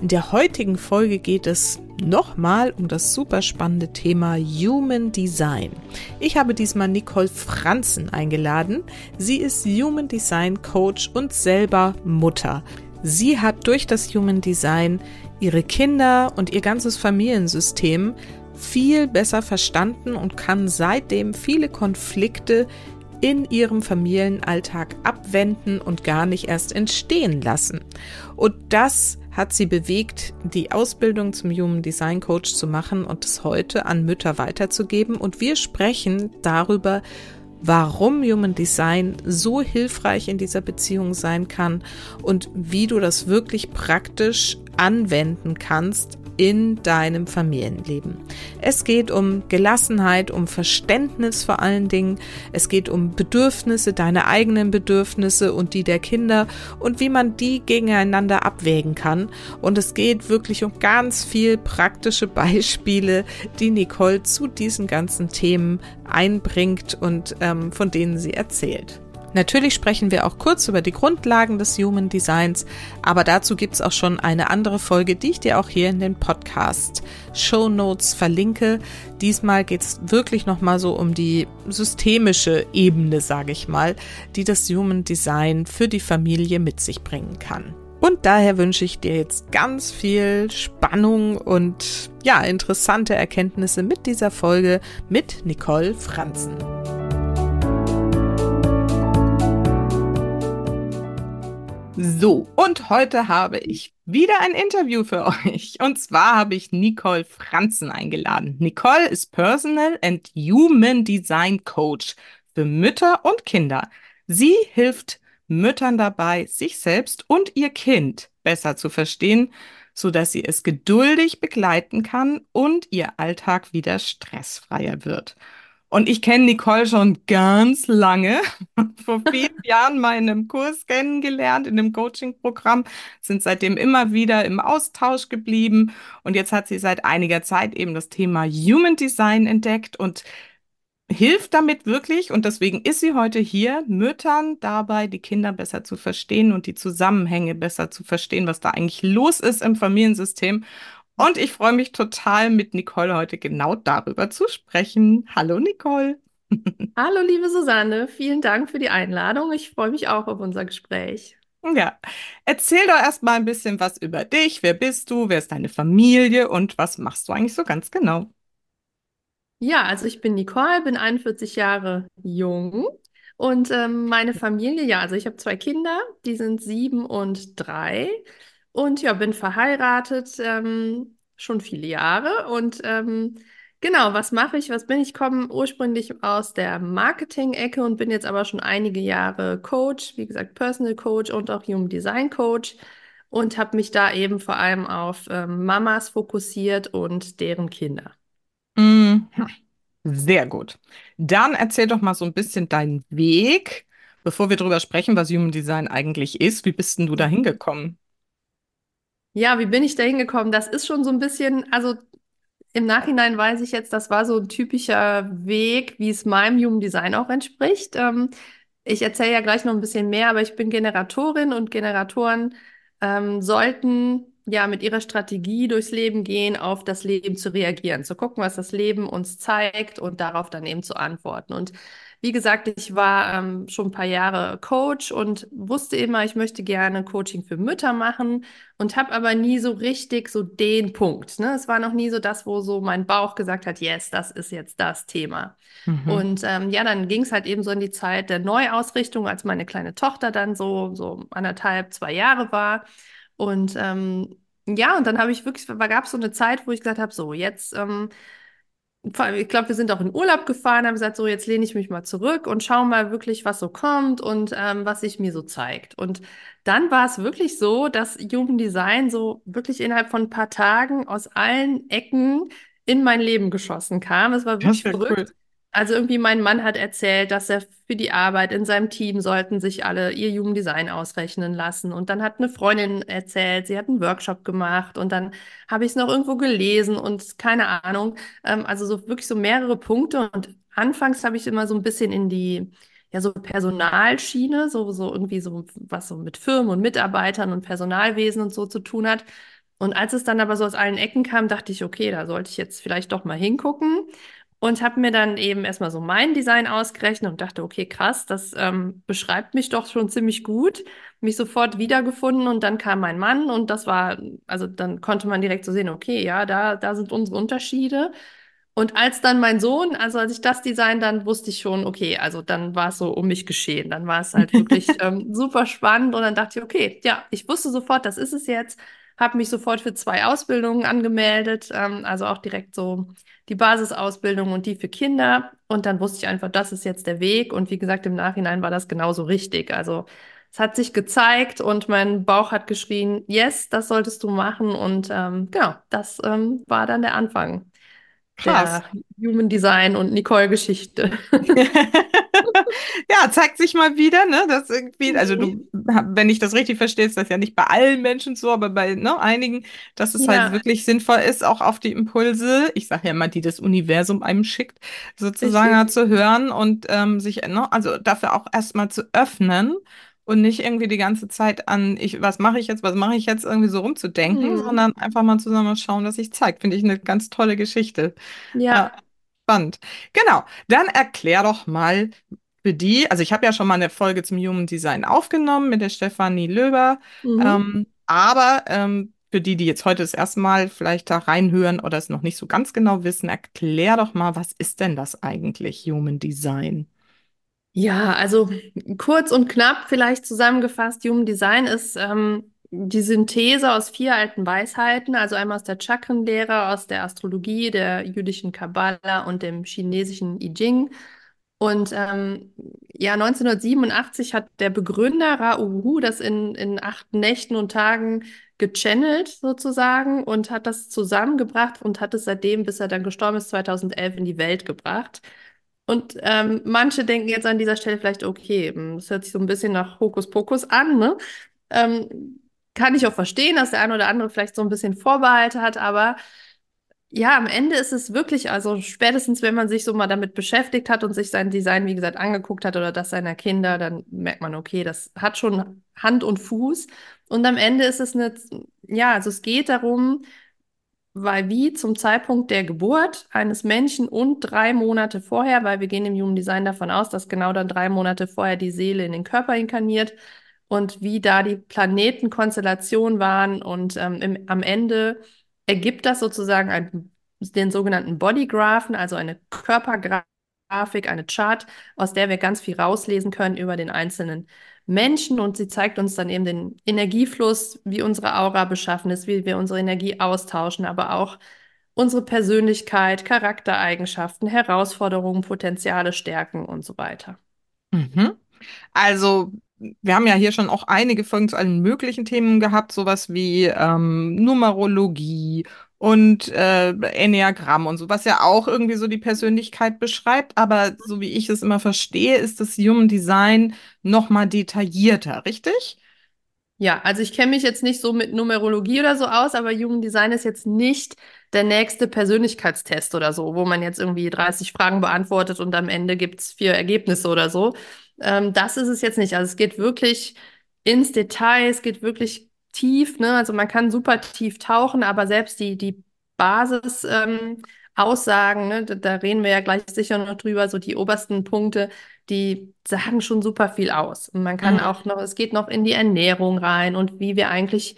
In der heutigen Folge geht es nochmal um das super spannende Thema Human Design. Ich habe diesmal Nicole Franzen eingeladen. Sie ist Human Design Coach und selber Mutter. Sie hat durch das Human Design ihre Kinder und ihr ganzes Familiensystem viel besser verstanden und kann seitdem viele Konflikte in ihrem Familienalltag abwenden und gar nicht erst entstehen lassen. Und das hat sie bewegt, die Ausbildung zum Human Design Coach zu machen und es heute an Mütter weiterzugeben. Und wir sprechen darüber, warum Human Design so hilfreich in dieser Beziehung sein kann und wie du das wirklich praktisch anwenden kannst in deinem Familienleben. Es geht um Gelassenheit, um Verständnis vor allen Dingen. Es geht um Bedürfnisse, deine eigenen Bedürfnisse und die der Kinder und wie man die gegeneinander abwägen kann. Und es geht wirklich um ganz viel praktische Beispiele, die Nicole zu diesen ganzen Themen einbringt und ähm, von denen sie erzählt. Natürlich sprechen wir auch kurz über die Grundlagen des Human Designs, aber dazu gibt es auch schon eine andere Folge, die ich dir auch hier in den Podcast Show Notes verlinke. Diesmal geht es wirklich nochmal so um die systemische Ebene, sage ich mal, die das Human Design für die Familie mit sich bringen kann. Und daher wünsche ich dir jetzt ganz viel Spannung und ja, interessante Erkenntnisse mit dieser Folge mit Nicole Franzen. So, und heute habe ich wieder ein Interview für euch. Und zwar habe ich Nicole Franzen eingeladen. Nicole ist Personal and Human Design Coach für Mütter und Kinder. Sie hilft Müttern dabei, sich selbst und ihr Kind besser zu verstehen, sodass sie es geduldig begleiten kann und ihr Alltag wieder stressfreier wird. Und ich kenne Nicole schon ganz lange, vor vielen Jahren mal in einem Kurs kennengelernt, in einem Coaching-Programm, sind seitdem immer wieder im Austausch geblieben. Und jetzt hat sie seit einiger Zeit eben das Thema Human Design entdeckt und hilft damit wirklich. Und deswegen ist sie heute hier, Müttern dabei, die Kinder besser zu verstehen und die Zusammenhänge besser zu verstehen, was da eigentlich los ist im Familiensystem. Und ich freue mich total, mit Nicole heute genau darüber zu sprechen. Hallo, Nicole. Hallo, liebe Susanne. Vielen Dank für die Einladung. Ich freue mich auch auf unser Gespräch. Ja, erzähl doch erst mal ein bisschen was über dich. Wer bist du? Wer ist deine Familie? Und was machst du eigentlich so ganz genau? Ja, also ich bin Nicole, bin 41 Jahre jung und ähm, meine Familie, ja, also ich habe zwei Kinder, die sind sieben und drei. Und ja, bin verheiratet ähm, schon viele Jahre. Und ähm, genau, was mache ich? Was bin ich? Ich komme ursprünglich aus der Marketing-Ecke und bin jetzt aber schon einige Jahre Coach, wie gesagt, Personal Coach und auch Human Design Coach. Und habe mich da eben vor allem auf ähm, Mamas fokussiert und deren Kinder. Mhm. Sehr gut. Dann erzähl doch mal so ein bisschen deinen Weg, bevor wir darüber sprechen, was Human Design eigentlich ist. Wie bist denn du da hingekommen? Ja, wie bin ich da hingekommen? Das ist schon so ein bisschen, also im Nachhinein weiß ich jetzt, das war so ein typischer Weg, wie es meinem Human Design auch entspricht. Ähm, ich erzähle ja gleich noch ein bisschen mehr, aber ich bin Generatorin und Generatoren ähm, sollten ja mit ihrer Strategie durchs Leben gehen, auf das Leben zu reagieren, zu gucken, was das Leben uns zeigt und darauf dann eben zu antworten. Und wie gesagt, ich war ähm, schon ein paar Jahre Coach und wusste immer, ich möchte gerne Coaching für Mütter machen und habe aber nie so richtig so den Punkt. Ne? Es war noch nie so das, wo so mein Bauch gesagt hat, yes, das ist jetzt das Thema. Mhm. Und ähm, ja, dann ging es halt eben so in die Zeit der Neuausrichtung, als meine kleine Tochter dann so, so anderthalb, zwei Jahre war. Und ähm, ja, und dann habe ich wirklich, gab es so eine Zeit, wo ich gesagt habe, so, jetzt ähm, ich glaube, wir sind auch in Urlaub gefahren, haben gesagt, so jetzt lehne ich mich mal zurück und schaue mal wirklich, was so kommt und ähm, was sich mir so zeigt. Und dann war es wirklich so, dass Human Design so wirklich innerhalb von ein paar Tagen aus allen Ecken in mein Leben geschossen kam. Es war wirklich verrückt. Cool. Also irgendwie mein Mann hat erzählt, dass er für die Arbeit in seinem Team sollten sich alle ihr Jugenddesign ausrechnen lassen. Und dann hat eine Freundin erzählt, sie hat einen Workshop gemacht und dann habe ich es noch irgendwo gelesen und keine Ahnung. Ähm, also so wirklich so mehrere Punkte. Und anfangs habe ich immer so ein bisschen in die, ja, so Personalschiene, so, so irgendwie so, was so mit Firmen und Mitarbeitern und Personalwesen und so zu tun hat. Und als es dann aber so aus allen Ecken kam, dachte ich, okay, da sollte ich jetzt vielleicht doch mal hingucken und habe mir dann eben erstmal so mein Design ausgerechnet und dachte, okay, krass, das ähm, beschreibt mich doch schon ziemlich gut. Mich sofort wiedergefunden und dann kam mein Mann und das war, also dann konnte man direkt so sehen, okay, ja, da, da sind unsere Unterschiede. Und als dann mein Sohn, also als ich das Design, dann wusste ich schon, okay, also dann war es so um mich geschehen. Dann war es halt wirklich ähm, super spannend und dann dachte ich, okay, ja, ich wusste sofort, das ist es jetzt habe mich sofort für zwei Ausbildungen angemeldet, ähm, also auch direkt so die Basisausbildung und die für Kinder. Und dann wusste ich einfach, das ist jetzt der Weg. Und wie gesagt, im Nachhinein war das genauso richtig. Also es hat sich gezeigt und mein Bauch hat geschrien, yes, das solltest du machen. Und ähm, genau, das ähm, war dann der Anfang Krass. der Human Design und Nicole-Geschichte. Ja, zeigt sich mal wieder, ne, dass irgendwie, also du, wenn ich das richtig verstehe, ist das ja nicht bei allen Menschen so, aber bei ne, einigen, dass es halt Ja, wirklich sinnvoll ist, auch auf die Impulse, ich sage ja immer, die das Universum einem schickt, sozusagen richtig. halt zu hören und ähm, sich, ne, also dafür auch erstmal zu öffnen und nicht irgendwie die ganze Zeit an, ich, was mache ich jetzt, was mache ich jetzt, irgendwie so rumzudenken, Mhm. sondern einfach mal zusammen schauen, was sich zeigt. Finde ich eine ganz tolle Geschichte. Ja, Ja. spannend. Genau, dann erklär doch mal für die, also ich habe ja schon mal eine Folge zum Human Design aufgenommen mit der Stefanie Löber, Mhm. ähm, aber ähm, für die, die jetzt heute das erste Mal vielleicht da reinhören oder es noch nicht so ganz genau wissen, erklär doch mal, was ist denn das eigentlich, Human Design? Ja, also kurz und knapp vielleicht zusammengefasst, Human Design ist ähm, die Synthese aus vier alten Weisheiten, also einmal aus der Chakrenlehre, aus der Astrologie, der jüdischen Kabbala und dem chinesischen I Ching. Und ähm, ja, 1987 hat der Begründer Ra Uru das in, in acht Nächten und Tagen gechannelt sozusagen und hat das zusammengebracht und hat es seitdem, bis er dann gestorben ist, 2011 in die Welt gebracht. Und ähm, manche denken jetzt an dieser Stelle vielleicht, okay, hm, das hört sich so ein bisschen nach Hokuspokus an, ne? Ähm, kann ich auch verstehen, dass der eine oder andere vielleicht so ein bisschen Vorbehalte hat, aber ja, am Ende ist es wirklich, also spätestens, wenn man sich so mal damit beschäftigt hat und sich sein Design, wie gesagt, angeguckt hat oder das seiner Kinder, dann merkt man, okay, das hat schon Hand und Fuß. Und am Ende ist es eine, ja, also es geht darum, weil wie zum Zeitpunkt der Geburt eines Menschen und drei Monate vorher, weil wir gehen im Human Design davon aus, dass genau dann drei Monate vorher die Seele in den Körper inkarniert und wie da die Planetenkonstellationen waren und ähm, im, am Ende ergibt das sozusagen ein, den sogenannten Bodygraphen, also eine Körpergrafik, eine Chart, aus der wir ganz viel rauslesen können über den einzelnen Menschen und sie zeigt uns dann eben den Energiefluss, wie unsere Aura beschaffen ist, wie wir unsere Energie austauschen, aber auch unsere Persönlichkeit, Charaktereigenschaften, Herausforderungen, Potenziale, Stärken und so weiter. Mhm. Also, wir haben ja hier schon auch einige Folgen zu allen möglichen Themen gehabt, sowas wie ähm, Numerologie und äh, Enneagramm und so, was ja auch irgendwie so die Persönlichkeit beschreibt. Aber so wie ich es immer verstehe, ist das Human Design noch mal detaillierter, richtig? Ja, also ich kenne mich jetzt nicht so mit Numerologie oder so aus, aber Human Design ist jetzt nicht der nächste Persönlichkeitstest oder so, wo man jetzt irgendwie 30 Fragen beantwortet und am Ende gibt's vier Ergebnisse oder so. Ähm, das ist es jetzt nicht. Also es geht wirklich ins Detail, es geht wirklich tief, ne? Also man kann super tief tauchen, aber selbst die, die Basis, ähm, Aussagen, ne? Da, reden wir ja gleich sicher noch drüber, so die obersten Punkte die sagen schon super viel aus. Und man kann Mhm. auch noch, es geht noch in die Ernährung rein und wie wir eigentlich,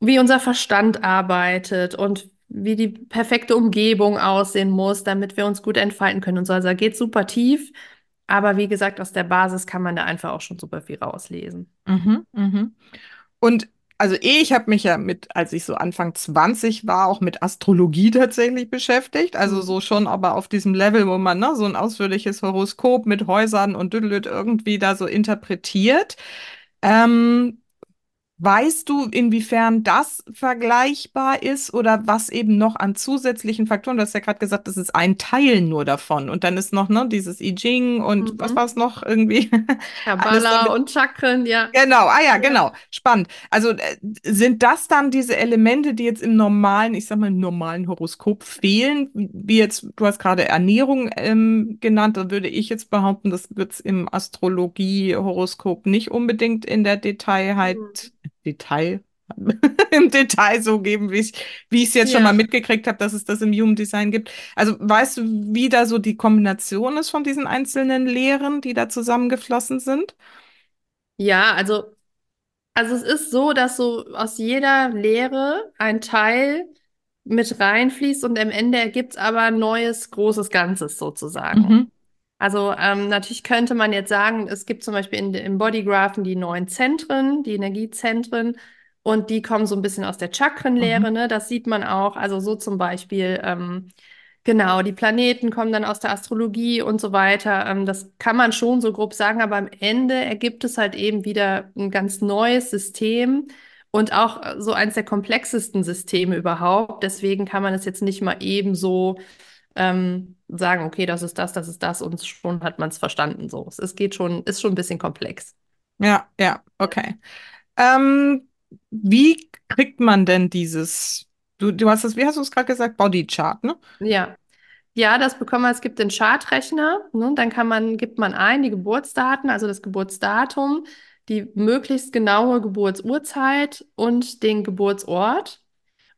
wie unser Verstand arbeitet und wie die perfekte Umgebung aussehen muss, damit wir uns gut entfalten können und so. Also geht super tief. Aber wie gesagt, aus der Basis kann man da einfach auch schon super viel rauslesen. Mhm. Mhm. Und also ich habe mich ja mit, als ich so Anfang 20 war, auch mit Astrologie tatsächlich beschäftigt. Also so schon, aber auf diesem Level, wo man ne, so ein ausführliches Horoskop mit Häusern und Düdelüt irgendwie da so interpretiert. Ähm, Weißt du, inwiefern das vergleichbar ist oder was eben noch an zusätzlichen Faktoren? Du hast ja gerade gesagt, das ist ein Teil nur davon. Und dann ist noch, ne, dieses I Ching und was war Mhm. es noch irgendwie? Kabbala und Chakren, ja. Genau, ah ja, Ja. genau. Spannend. Also äh, sind das dann diese Elemente, die jetzt im normalen, ich sag mal, im normalen Horoskop fehlen? Wie jetzt, du hast gerade Ernährung ähm, genannt, da würde ich jetzt behaupten, das wird es im Astrologie-Horoskop nicht unbedingt in der Detailheit, Detail, im Detail so geben, wie ich, wie ich es jetzt schon mal Ja. mitgekriegt habe, dass es das im Human Design gibt. Also weißt du, wie da so die Kombination ist von diesen einzelnen Lehren, die da zusammengeflossen sind? Ja, also Also es ist so, dass so aus jeder Lehre ein Teil mit reinfließt und am Ende ergibt es aber ein neues, großes Ganzes sozusagen. Mhm. Also ähm, natürlich könnte man jetzt sagen, es gibt zum Beispiel in, im Bodygraphen die neun Zentren, die Energiezentren, und die kommen so ein bisschen aus der Mhm. Chakrenlehre, ne? Das sieht man auch. Also so zum Beispiel, ähm, genau, die Planeten kommen dann aus der Astrologie und so weiter. Ähm, das kann man schon so grob sagen, aber am Ende ergibt es halt eben wieder ein ganz neues System. Und auch äh, so eins der komplexesten Systeme überhaupt. Deswegen kann man es jetzt nicht mal eben so ähm, sagen, okay, das ist das, das ist das und schon hat man es verstanden. So, es ist, geht schon, ist schon ein bisschen komplex. Ja, ja, okay. Ähm, wie kriegt man denn dieses, du, du hast das, wie hast du es gerade gesagt, Bodychart, ne? Ja, ja, das bekommt man. Es gibt den Chartrechner, ne? Dann kann man, gibt man ein die Geburtsdaten, also das Geburtsdatum, die möglichst genaue Geburtsurzeit und den Geburtsort.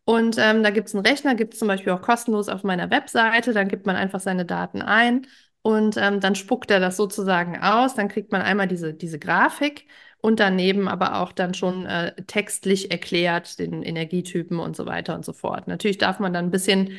Und ähm, da gibt es einen Rechner, gibt es zum Beispiel auch kostenlos auf meiner Webseite. Dann gibt man einfach seine Daten ein und ähm, dann spuckt er das sozusagen aus. Dann kriegt man einmal diese, diese Grafik und daneben aber auch dann schon äh, textlich erklärt, den Energietypen und so weiter und so fort. Natürlich darf man dann ein bisschen,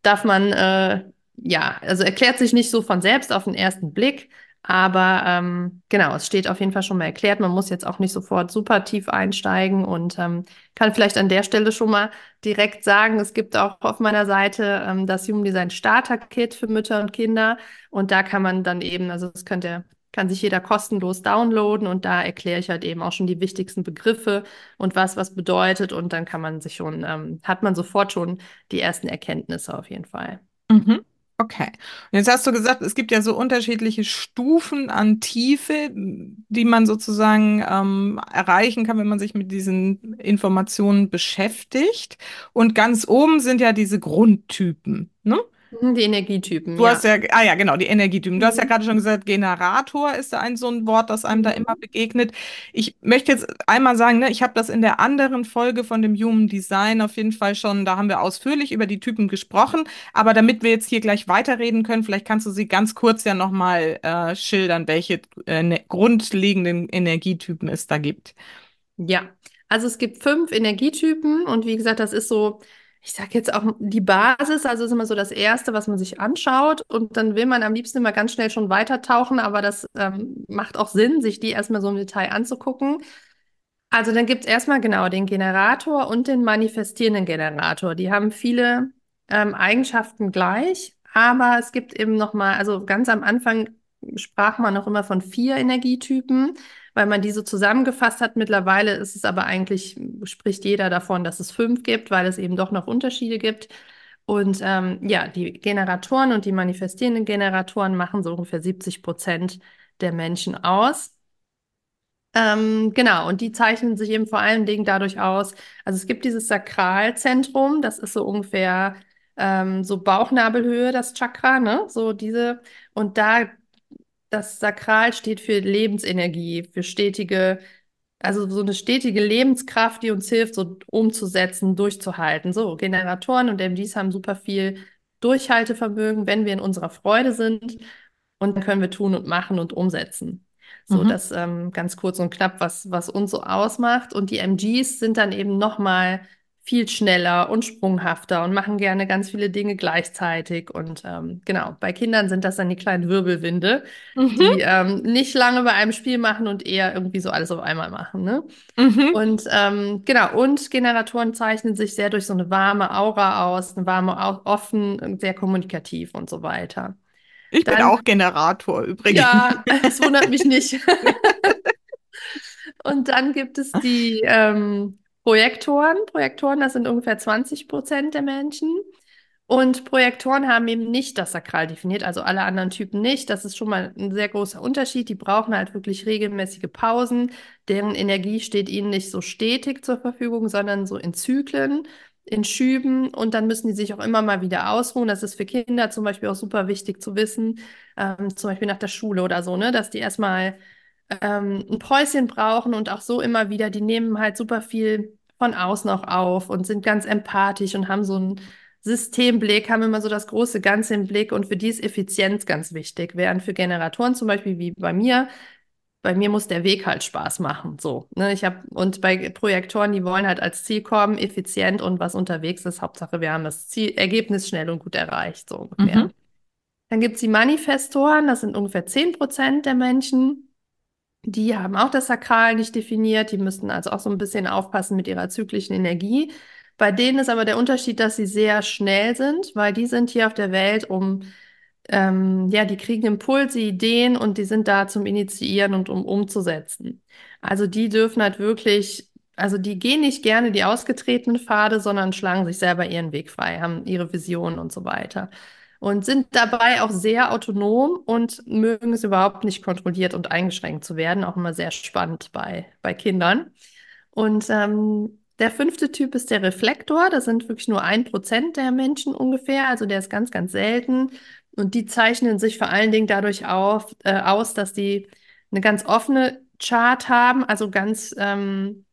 darf man, äh, ja, also erklärt sich nicht so von selbst auf den ersten Blick. Aber ähm, genau, es steht auf jeden Fall schon mal erklärt. Man muss jetzt auch nicht sofort super tief einsteigen und ähm, kann vielleicht an der Stelle schon mal direkt sagen, es gibt auch auf meiner Seite ähm, das Human Design Starter Kit für Mütter und Kinder. Und da kann man dann eben, also das könnte, kann sich jeder kostenlos downloaden und da erkläre ich halt eben auch schon die wichtigsten Begriffe und was was bedeutet. Und dann kann man sich schon, ähm, hat man sofort schon die ersten Erkenntnisse auf jeden Fall. Mhm. Okay. Und jetzt hast du gesagt, es gibt ja so unterschiedliche Stufen an Tiefe, die man sozusagen ähm, erreichen kann, wenn man sich mit diesen Informationen beschäftigt. Und ganz oben sind ja diese Grundtypen, ne? Mhm, Die Energietypen, Du hast ja. ja, ah ja, genau, die Energietypen. Du hast ja Mhm. gerade schon gesagt, Generator ist da ein so ein Wort, das einem da immer Mhm. begegnet. Ich möchte jetzt einmal sagen, ne, ich habe das in der anderen Folge von dem Human Design auf jeden Fall schon, da haben wir ausführlich über die Typen gesprochen. Aber damit wir jetzt hier gleich weiterreden können, vielleicht kannst du sie ganz kurz ja nochmal äh, schildern, welche äh, ne, grundlegenden Energietypen es da gibt. Ja, also es gibt fünf Energietypen und wie gesagt, das ist so, ich sage jetzt auch die Basis, also ist immer so das Erste, was man sich anschaut und dann will man am liebsten immer ganz schnell schon weitertauchen, aber das ähm, macht auch Sinn, sich die erstmal so im Detail anzugucken. Also dann gibt es erstmal genau den Generator und den manifestierenden Generator. Die haben viele ähm, Eigenschaften gleich, aber es gibt eben nochmal, also ganz am Anfang sprach man noch immer von vier Energietypen, weil man die so zusammengefasst hat. Mittlerweile ist es aber eigentlich, spricht jeder davon, dass es fünf gibt, weil es eben doch noch Unterschiede gibt. Und ähm, ja, die Generatoren und die manifestierenden Generatoren machen so ungefähr 70 Prozent der Menschen aus. Ähm, genau, und die zeichnen sich eben vor allen Dingen dadurch aus, also es gibt dieses Sakralzentrum, das ist so ungefähr ähm, so Bauchnabelhöhe, das Chakra, ne? So diese, und da, das Sakral steht für Lebensenergie, für stetige, also so eine stetige Lebenskraft, die uns hilft, so umzusetzen, durchzuhalten. So, Generatoren und MDs haben super viel Durchhaltevermögen, wenn wir in unserer Freude sind. Und dann können wir tun und machen und umsetzen. So, Mhm. das ähm, ganz kurz und knapp, was, was uns so ausmacht. Und die MGs sind dann eben nochmal viel schneller und sprunghafter und machen gerne ganz viele Dinge gleichzeitig. Und ähm, genau, bei Kindern sind das dann die kleinen Wirbelwinde, Mhm. die ähm, nicht lange bei einem Spiel machen und eher irgendwie so alles auf einmal machen, ne? Mhm. Und ähm, genau, und Generatoren zeichnen sich sehr durch so eine warme Aura aus, eine warme, offen, sehr kommunikativ und so weiter. Ich bin Dann auch Generator übrigens. ja, es wundert mich nicht. Und dann gibt es die ähm, Projektoren. Projektoren, das sind ungefähr 20 Prozent der Menschen. Und Projektoren haben eben nicht das Sakral definiert, also alle anderen Typen nicht. Das ist schon mal ein sehr großer Unterschied. Die brauchen halt wirklich regelmäßige Pausen. Deren Energie steht ihnen nicht so stetig zur Verfügung, sondern so in Zyklen, in Schüben. Und dann müssen die sich auch immer mal wieder ausruhen. Das ist für Kinder zum Beispiel auch super wichtig zu wissen, ähm, zum Beispiel nach der Schule oder so, ne, dass die erstmal ähm, ein Päuschen brauchen und auch so immer wieder. Die nehmen halt super viel von außen auch auf und sind ganz empathisch und haben so ein Systemblick, haben immer so das große Ganze im Blick und für die ist Effizienz ganz wichtig. Während für Generatoren zum Beispiel wie bei mir, bei mir muss der Weg halt Spaß machen. So, ne? Ich habe und bei Projektoren, die wollen halt als Ziel kommen, effizient und was unterwegs ist. Hauptsache, wir haben das Ziel, Ergebnis schnell und gut erreicht. So ungefähr. Mhm. Dann gibt es die Manifestoren, das sind ungefähr 10 Prozent der Menschen. Die haben auch das Sakral nicht definiert. Die müssen also auch so ein bisschen aufpassen mit ihrer zyklischen Energie. Bei denen ist aber der Unterschied, dass sie sehr schnell sind, weil die sind hier auf der Welt, um, ähm, ja, die kriegen Impulse, Ideen und die sind da zum Initiieren und um umzusetzen. Also die dürfen halt wirklich, also die gehen nicht gerne die ausgetretenen Pfade, sondern schlagen sich selber ihren Weg frei, haben ihre Visionen und so weiter. Und sind dabei auch sehr autonom und mögen es überhaupt nicht kontrolliert und eingeschränkt zu werden. Auch immer sehr spannend bei, bei Kindern. Und ähm, der fünfte Typ ist der Reflektor. Das sind wirklich nur ein Prozent der Menschen ungefähr. Also der ist ganz, ganz selten. Und die zeichnen sich vor allen Dingen dadurch auf, äh, aus, dass die eine ganz offene Chart haben, also ganz ähm,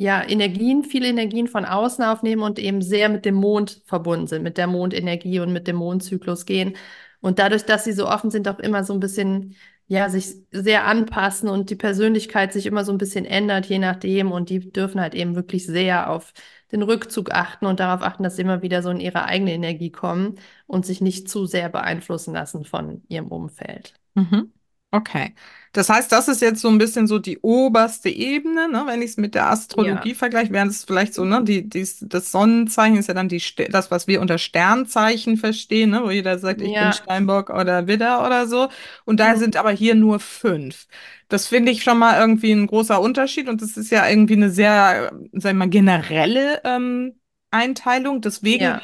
ja, Energien, viele Energien von außen aufnehmen und eben sehr mit dem Mond verbunden sind, mit der Mondenergie und mit dem Mondzyklus gehen. Und dadurch, dass sie so offen sind, auch immer so ein bisschen ja, sich sehr anpassen und die Persönlichkeit sich immer so ein bisschen ändert, je nachdem. Und die dürfen halt eben wirklich sehr auf den Rückzug achten und darauf achten, dass sie immer wieder so in ihre eigene Energie kommen und sich nicht zu sehr beeinflussen lassen von ihrem Umfeld. Mhm. Okay. Das heißt, das ist jetzt so ein bisschen so die oberste Ebene, ne, wenn ich es mit der Astrologie ja. vergleiche, wäre es vielleicht so, ne, die, die, das Sonnenzeichen ist ja dann die, das, was wir unter Sternzeichen verstehen, ne, wo jeder sagt, ich ja. bin Steinbock oder Widder oder so. Und da mhm. sind aber hier nur fünf. Das finde ich schon mal irgendwie ein großer Unterschied und das ist ja irgendwie eine sehr, sag ich mal, generelle ähm, Einteilung. Deswegen ja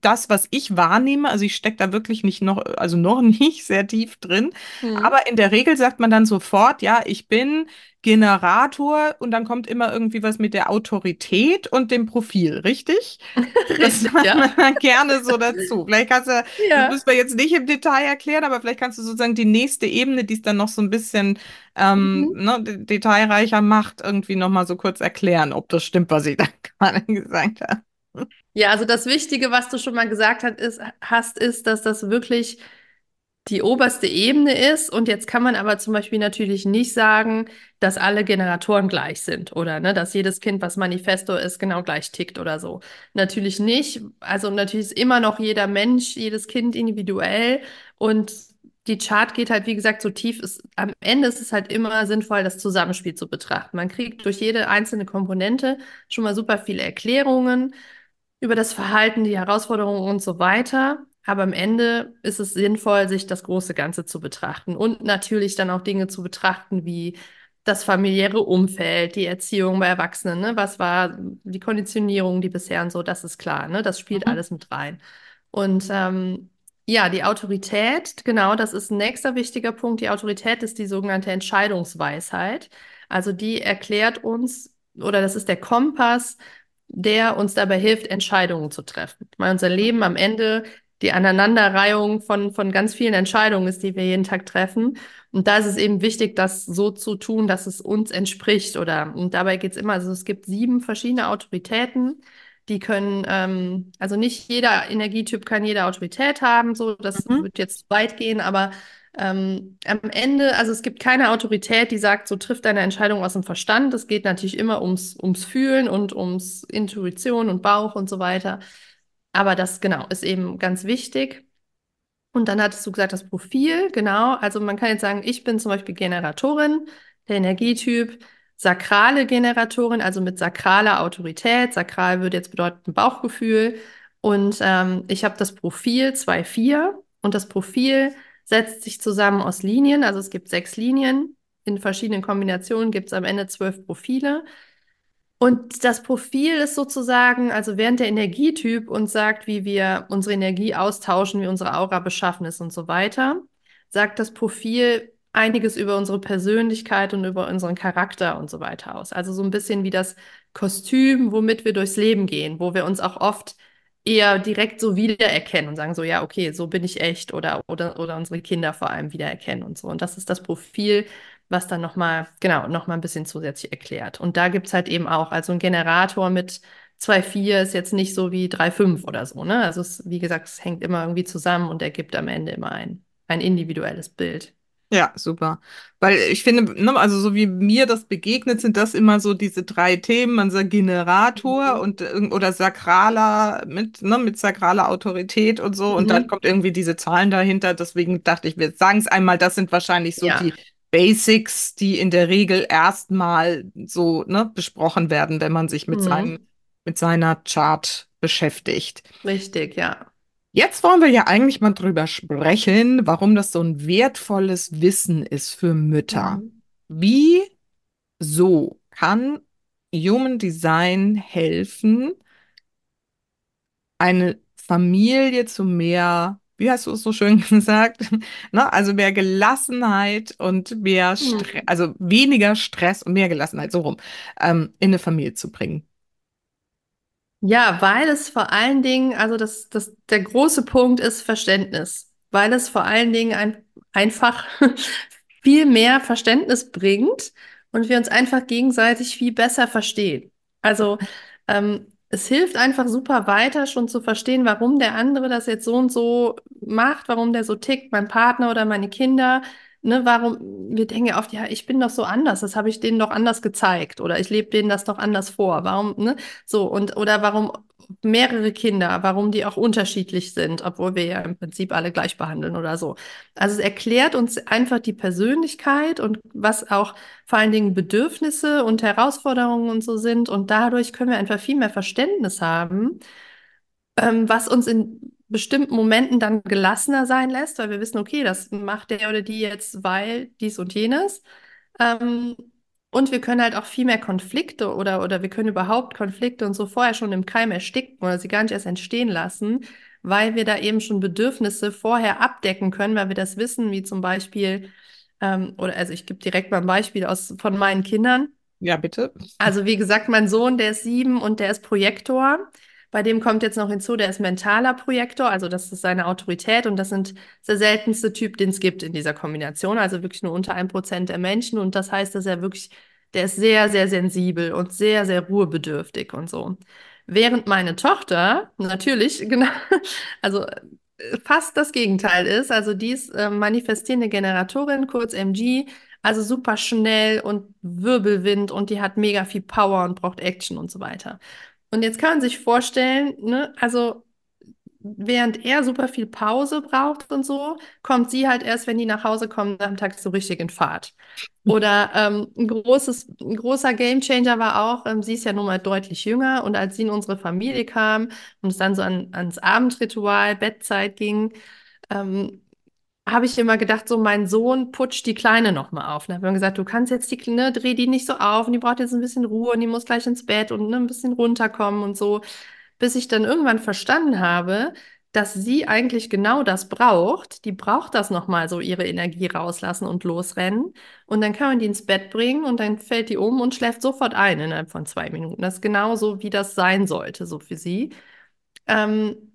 das, was ich wahrnehme, also ich stecke da wirklich nicht noch, also noch nicht sehr tief drin, mhm. aber in der Regel sagt man dann sofort, ja, ich bin Generator und dann kommt immer irgendwie was mit der Autorität und dem Profil, richtig? Das macht ja. man gerne so dazu. Vielleicht kannst du, ja. das müssen wir jetzt nicht im Detail erklären, aber vielleicht kannst du sozusagen die nächste Ebene, die es dann noch so ein bisschen ähm, mhm. ne, detailreicher macht, irgendwie nochmal so kurz erklären, ob das stimmt, was ich da gerade gesagt habe. Ja, also das Wichtige, was du schon mal gesagt hast, ist, hast, ist, dass das wirklich die oberste Ebene ist. Und jetzt kann man aber zum Beispiel natürlich nicht sagen, dass alle Generatoren gleich sind oder ne, dass jedes Kind, was Manifesto ist, genau gleich tickt oder so. Natürlich nicht. Also natürlich ist immer noch jeder Mensch, jedes Kind individuell. Und die Chart geht halt, wie gesagt, so tief. Ist, am Ende ist es halt immer sinnvoll, das Zusammenspiel zu betrachten. Man kriegt durch jede einzelne Komponente schon mal super viele Erklärungen über das Verhalten, die Herausforderungen und so weiter. Aber am Ende ist es sinnvoll, sich das große Ganze zu betrachten und natürlich dann auch Dinge zu betrachten wie das familiäre Umfeld, die Erziehung bei Erwachsenen, ne? Was war die Konditionierung, die bisher und so, das ist klar, ne? Das spielt mhm. alles mit rein. Und ähm, ja, die Autorität, genau, das ist ein nächster wichtiger Punkt. Die Autorität ist die sogenannte Entscheidungsweisheit. Also die erklärt uns, oder das ist der Kompass, der uns dabei hilft, Entscheidungen zu treffen. Weil unser Leben am Ende die Aneinanderreihung von, von ganz vielen Entscheidungen ist, die wir jeden Tag treffen. Und da ist es eben wichtig, das so zu tun, dass es uns entspricht. Oder und dabei geht es immer, also es gibt sieben verschiedene Autoritäten, die können, ähm, also nicht jeder Energietyp kann jede Autorität haben, so das mhm. wird jetzt weit gehen, aber ähm, am Ende, also es gibt keine Autorität, die sagt, so trifft deine Entscheidung aus dem Verstand. Es geht natürlich immer ums, ums Fühlen und ums Intuition und Bauch und so weiter. Aber das, genau, ist eben ganz wichtig. Und dann hattest du gesagt, das Profil, genau. Also man kann jetzt sagen, ich bin zum Beispiel Generatorin, der Energietyp, sakrale Generatorin, also mit sakraler Autorität. Sakral würde jetzt bedeuten Bauchgefühl. Und ähm, ich habe das Profil 2.4 und das Profil setzt sich zusammen aus Linien, also es gibt sechs Linien, in verschiedenen Kombinationen gibt es am Ende zwölf Profile. Und das Profil ist sozusagen, also während der Energietyp uns sagt, wie wir unsere Energie austauschen, wie unsere Aura beschaffen ist und so weiter, sagt das Profil einiges über unsere Persönlichkeit und über unseren Charakter und so weiter aus. Also so ein bisschen wie das Kostüm, womit wir durchs Leben gehen, wo wir uns auch oft eher direkt so wiedererkennen und sagen so, ja, okay, so bin ich echt oder, oder, oder unsere Kinder vor allem wiedererkennen und so. Und das ist das Profil, was dann nochmal, genau, nochmal ein bisschen zusätzlich erklärt. Und da gibt es halt eben auch, also ein Generator mit 2,4 ist jetzt nicht so wie 3,5 oder so, ne? Also es, wie gesagt, es hängt immer irgendwie zusammen und ergibt am Ende immer ein, ein individuelles Bild. Ja, super. Weil ich finde, ne, also so wie mir das begegnet, sind das immer so diese drei Themen, man sagt Generator Mhm. und oder sakraler mit, ne, mit sakraler Autorität und so und dann Mhm. kommt irgendwie diese Zahlen dahinter. Deswegen dachte ich, wir sagen es einmal, das sind wahrscheinlich so Ja. die Basics, die in der Regel erstmal so, ne, besprochen werden, wenn man sich mit seinem, Mhm. mit seiner Chart beschäftigt. Richtig, ja. Jetzt wollen wir ja eigentlich mal drüber sprechen, warum das so ein wertvolles Wissen ist für Mütter. Mhm. Wie so kann Human Design helfen, eine Familie zu mehr, wie hast du es so schön gesagt, ne? Also mehr Gelassenheit und mehr Stress, Mhm. also weniger Stress und mehr Gelassenheit, so rum, ähm, in eine Familie zu bringen. Ja, weil es vor allen Dingen, also das, das, der große Punkt ist Verständnis, weil es vor allen Dingen ein, einfach viel mehr Verständnis bringt und wir uns einfach gegenseitig viel besser verstehen. Also ähm, es hilft einfach super weiter, schon zu verstehen, warum der andere das jetzt so und so macht, warum der so tickt, mein Partner oder meine Kinder. Ne, warum, wir denken ja oft, ja, ich bin doch so anders, das habe ich denen doch anders gezeigt oder ich lebe denen das doch anders vor. Warum, ne? So, und oder warum mehrere Kinder, warum die auch unterschiedlich sind, obwohl wir ja im Prinzip alle gleich behandeln oder so. Also es erklärt uns einfach die Persönlichkeit und was auch vor allen Dingen Bedürfnisse und Herausforderungen und so sind. Und dadurch können wir einfach viel mehr Verständnis haben, ähm, was uns in bestimmten Momenten dann gelassener sein lässt, weil wir wissen, okay, das macht der oder die jetzt, weil dies und jenes. Ähm, und wir können halt auch viel mehr Konflikte oder, oder wir können überhaupt Konflikte und so vorher schon im Keim ersticken oder sie gar nicht erst entstehen lassen, weil wir da eben schon Bedürfnisse vorher abdecken können, weil wir das wissen, wie zum Beispiel, ähm, oder also ich gebe direkt mal ein Beispiel aus von meinen Kindern. Ja, bitte. Also wie gesagt, mein Sohn, der ist sieben und der ist Projektor. Bei dem kommt jetzt noch hinzu, der ist mentaler Projektor, also das ist seine Autorität und das sind der seltenste Typ, den es gibt in dieser Kombination, also wirklich nur unter ein Prozent der Menschen und das heißt, dass er wirklich, der ist sehr, sehr sensibel und sehr, sehr ruhebedürftig und so. Während meine Tochter natürlich, genau, also äh, fast das Gegenteil ist, also die ist äh, manifestierende Generatorin, kurz MG, also super schnell und Wirbelwind und die hat mega viel Power und braucht Action und so weiter. Und jetzt kann man sich vorstellen, ne, also während er super viel Pause braucht und so, kommt sie halt erst, wenn die nach Hause kommen, am Tag so richtig in Fahrt. Oder ähm, ein großes, ein großer Gamechanger war auch, ähm, sie ist ja nun mal deutlich jünger und als sie in unsere Familie kam und es dann so an, ans Abendritual, Bettzeit ging, ähm, habe ich immer gedacht, so mein Sohn putscht die Kleine nochmal auf. Dann haben wir gesagt, du kannst jetzt die Kleine, dreh die nicht so auf und die braucht jetzt ein bisschen Ruhe und die muss gleich ins Bett und ne, ein bisschen runterkommen und so. Bis ich dann irgendwann verstanden habe, dass sie eigentlich genau das braucht. Die braucht das nochmal so ihre Energie rauslassen und losrennen. Und dann kann man die ins Bett bringen und dann fällt die um und schläft sofort ein innerhalb von zwei Minuten. Das ist genauso, wie das sein sollte, so für sie. Ähm,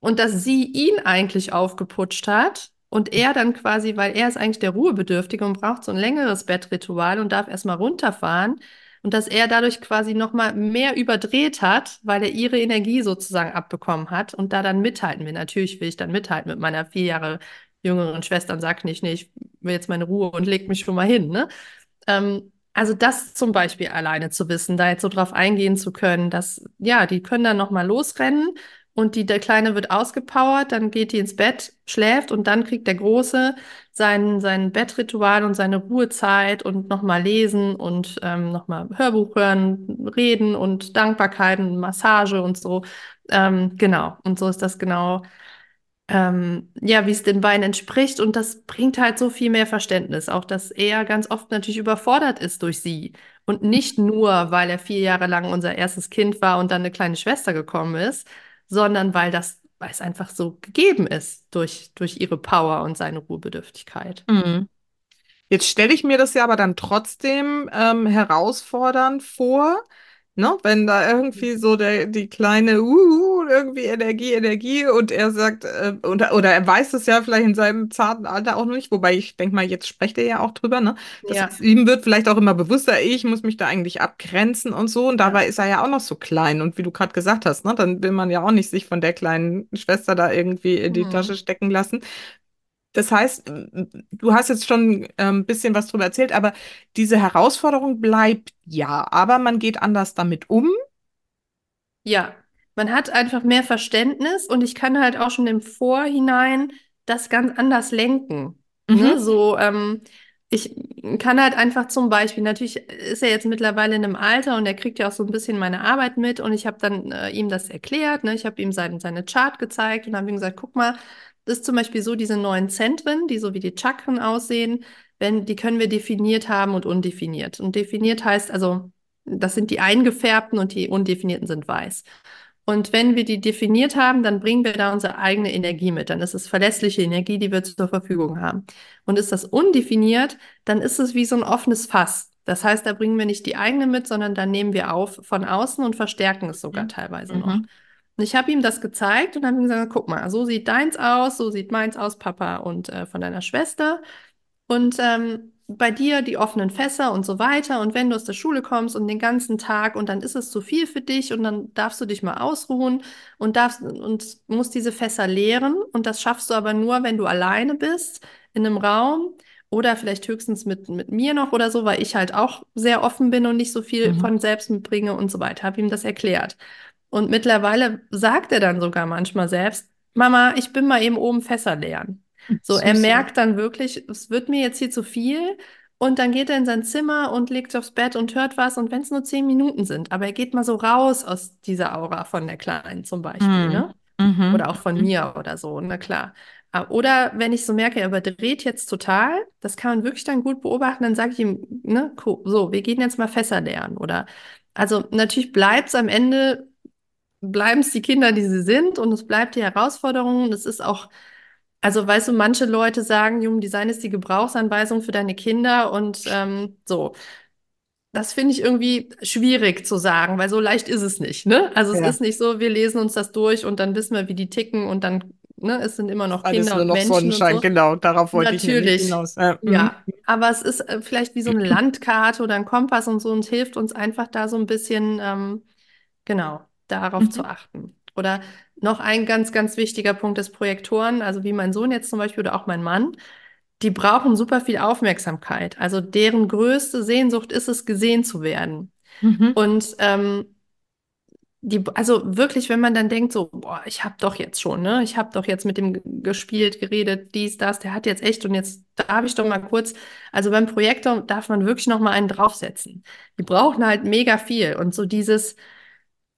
und dass sie ihn eigentlich aufgeputscht hat und er dann quasi, weil er ist eigentlich der Ruhebedürftige und braucht so ein längeres Bettritual und darf erstmal runterfahren und dass er dadurch quasi nochmal mehr überdreht hat, weil er ihre Energie sozusagen abbekommen hat und da dann mithalten will. Natürlich will ich dann mithalten mit meiner vier Jahre jüngeren Schwester und sage nicht, nee, ich will jetzt meine Ruhe und leg mich schon mal hin, ne? Ähm, also das zum Beispiel alleine zu wissen, da jetzt so drauf eingehen zu können, dass, ja, die können dann nochmal losrennen und die, der Kleine wird ausgepowert, dann geht die ins Bett, schläft und dann kriegt der Große sein, sein Bettritual und seine Ruhezeit und nochmal lesen und ähm, nochmal Hörbuch hören, reden und Dankbarkeiten, Massage und so. Ähm, genau, und so ist das genau ähm, ja, wie es den beiden entspricht. Und das bringt halt so viel mehr Verständnis. Auch, dass er ganz oft natürlich überfordert ist durch sie. Und nicht nur, weil er vier Jahre lang unser erstes Kind war und dann eine kleine Schwester gekommen ist, sondern weil das, weil es einfach so gegeben ist durch, durch ihre Power und seine Ruhebedürftigkeit. Mhm. Jetzt stelle ich mir das ja aber dann trotzdem ähm, herausfordernd vor, ne? Wenn da irgendwie so der, die kleine uh, irgendwie Energie, Energie und er sagt, äh, oder, oder er weiß es ja vielleicht in seinem zarten Alter auch noch nicht, wobei ich denke mal, jetzt spricht er ja auch drüber, ne? Das Ja, heißt, ihm wird vielleicht auch immer bewusster, ich muss mich da eigentlich abgrenzen und so. Und dabei ist er ja auch noch so klein. Und wie du gerade gesagt hast, ne, dann will man ja auch nicht sich von der kleinen Schwester da irgendwie in die Tasche Mhm. stecken lassen. Das heißt, du hast jetzt schon ein bisschen was drüber erzählt, aber diese Herausforderung bleibt ja, aber man geht anders damit um. Ja, man hat einfach mehr Verständnis und ich kann halt auch schon im Vorhinein das ganz anders lenken. Ne? Mhm. So, ähm, ich kann halt einfach zum Beispiel, natürlich ist er jetzt mittlerweile in einem Alter und er kriegt ja auch so ein bisschen meine Arbeit mit und ich habe dann äh, ihm das erklärt, ne? Ich habe ihm sein, seine Chart gezeigt und habe ihm gesagt, guck mal, das ist zum Beispiel so diese neuen Zentren, die so wie die Chakren aussehen, wenn, die können wir definiert haben und undefiniert. Und definiert heißt also, das sind die eingefärbten und die undefinierten sind weiß. Und wenn wir die definiert haben, dann bringen wir da unsere eigene Energie mit. Dann ist es verlässliche Energie, die wir zur Verfügung haben. Und ist das undefiniert, dann ist es wie so ein offenes Fass. Das heißt, da bringen wir nicht die eigene mit, sondern da nehmen wir auf von außen und verstärken es sogar teilweise noch. Mhm. Und ich habe ihm das gezeigt und habe ihm gesagt, guck mal, so sieht deins aus, so sieht meins aus, Papa und äh, von deiner Schwester. Und ähm, bei dir die offenen Fässer und so weiter. Und wenn du aus der Schule kommst und den ganzen Tag und dann ist es zu viel für dich und dann darfst du dich mal ausruhen und darfst und musst diese Fässer leeren. Und das schaffst du aber nur, wenn du alleine bist in einem Raum oder vielleicht höchstens mit, mit mir noch oder so, weil ich halt auch sehr offen bin und nicht so viel Mhm. von selbst mitbringe und so weiter. Habe ihm das erklärt. Und mittlerweile sagt er dann sogar manchmal selbst, Mama, ich bin mal eben oben Fässer leeren. So, er ja. merkt dann wirklich, es wird mir jetzt hier zu viel. Und dann geht er in sein Zimmer und legt sich aufs Bett und hört was. Und wenn es nur zehn Minuten sind, aber er geht mal so raus aus dieser Aura von der Kleinen zum Beispiel, Mhm. ne? Mhm. Oder auch von Mhm. mir oder so, na klar. Ah, Oder wenn ich so merke, er überdreht jetzt total, das kann man wirklich dann gut beobachten, dann sage ich ihm, ne, so, wir gehen jetzt mal Fässer lernen. Oder also natürlich bleibt es am Ende bleiben es die Kinder, die sie sind und es bleibt die Herausforderung. Es ist auch, also weißt du, manche Leute sagen, Human Design ist die Gebrauchsanweisung für deine Kinder und ähm, so. Das finde ich irgendwie schwierig zu sagen, weil so leicht ist es nicht, ne? Also es Ja, ist nicht so, wir lesen uns das durch und dann wissen wir, wie die ticken und dann, ne, es sind immer noch alles Kinder nur und noch Menschen und Sonnenschein, so. genau, darauf wollte ich Natürlich, hinaus. Ja. Mhm. ja. Aber es ist äh, vielleicht wie so eine Landkarte oder ein Kompass und so und hilft uns einfach da so ein bisschen, ähm, Genau, darauf zu Mhm. achten. Oder noch ein ganz, ganz wichtiger Punkt ist Projektoren, also wie mein Sohn jetzt zum Beispiel oder auch mein Mann, die brauchen super viel Aufmerksamkeit. Also deren größte Sehnsucht ist es, gesehen zu werden. Mhm. Und ähm, die, also wirklich, wenn man dann denkt, so, boah, ich habe doch jetzt schon, ne? Ich habe doch jetzt mit dem gespielt, geredet, dies, das, der hat jetzt echt und jetzt darf ich doch mal kurz. Also beim Projektor darf man wirklich noch mal einen draufsetzen. Die brauchen halt mega viel und so dieses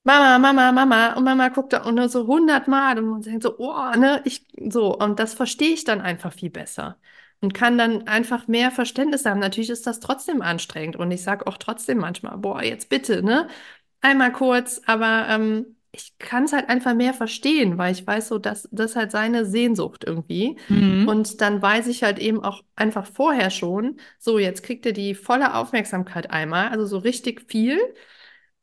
Mama, Mama, Mama. Und Mama guckt da und nur so hundertmal und man denkt so, oh, ne, ich so. Und das verstehe ich dann einfach viel besser und kann dann einfach mehr Verständnis haben. Natürlich ist das trotzdem anstrengend und ich sage auch trotzdem manchmal, boah, jetzt bitte, ne, einmal kurz, aber ähm, ich kann es halt einfach mehr verstehen, weil ich weiß so, dass das ist halt seine Sehnsucht irgendwie. Mhm. und dann weiß ich halt eben auch einfach vorher schon, so jetzt kriegt er die volle Aufmerksamkeit einmal, also so richtig viel.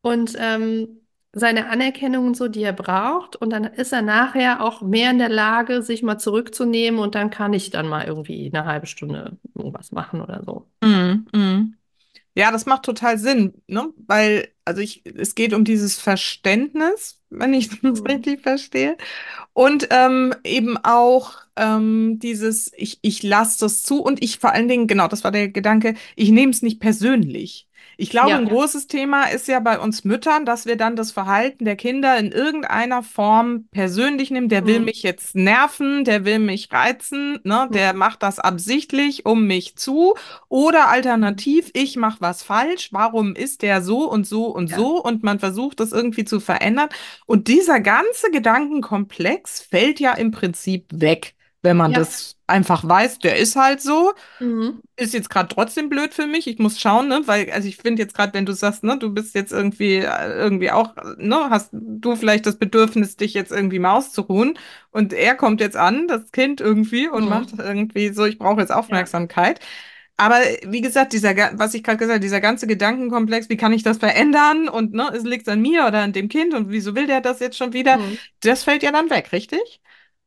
Und ähm, seine Anerkennung und so, die er braucht. Und dann ist er nachher auch mehr in der Lage, sich mal zurückzunehmen und dann kann ich dann mal irgendwie eine halbe Stunde irgendwas machen oder so. Mhm. Mhm. Ja, das macht total Sinn, ne? Weil, also ich, es geht um dieses Verständnis, wenn ich das Hm. richtig verstehe. Und ähm, eben auch ähm, dieses, ich, ich lasse das zu und ich vor allen Dingen, genau, das war der Gedanke, ich nehme es nicht persönlich. Ich glaube, Ja. ein großes Thema ist ja bei uns Müttern, dass wir dann das Verhalten der Kinder in irgendeiner Form persönlich nehmen. Der will Mhm. mich jetzt nerven, der will mich reizen, ne? Der Mhm. macht das absichtlich um mich zu. Oder alternativ, ich mache was falsch. Warum ist der so und so und Ja. so? Und man versucht das irgendwie zu verändern. Und dieser ganze Gedankenkomplex fällt ja im Prinzip weg, wenn man Ja. das einfach weiß, der ist halt so Mhm. ist jetzt gerade trotzdem blöd für mich. Ich muss schauen, ne, weil, also ich finde jetzt gerade, wenn du sagst, ne, du bist jetzt irgendwie, äh, irgendwie auch, ne, hast du vielleicht das Bedürfnis, dich jetzt irgendwie mal auszuruhen und er kommt jetzt an, das Kind irgendwie und macht Mhm. irgendwie so, ich brauche jetzt Ja. Aufmerksamkeit. Aber wie gesagt, dieser, was ich gerade gesagt habe, dieser ganze Gedankenkomplex, wie kann ich das verändern und ne, es liegt an mir oder an dem Kind und wieso will der das jetzt schon wieder? Mhm. Das fällt ja dann weg, richtig?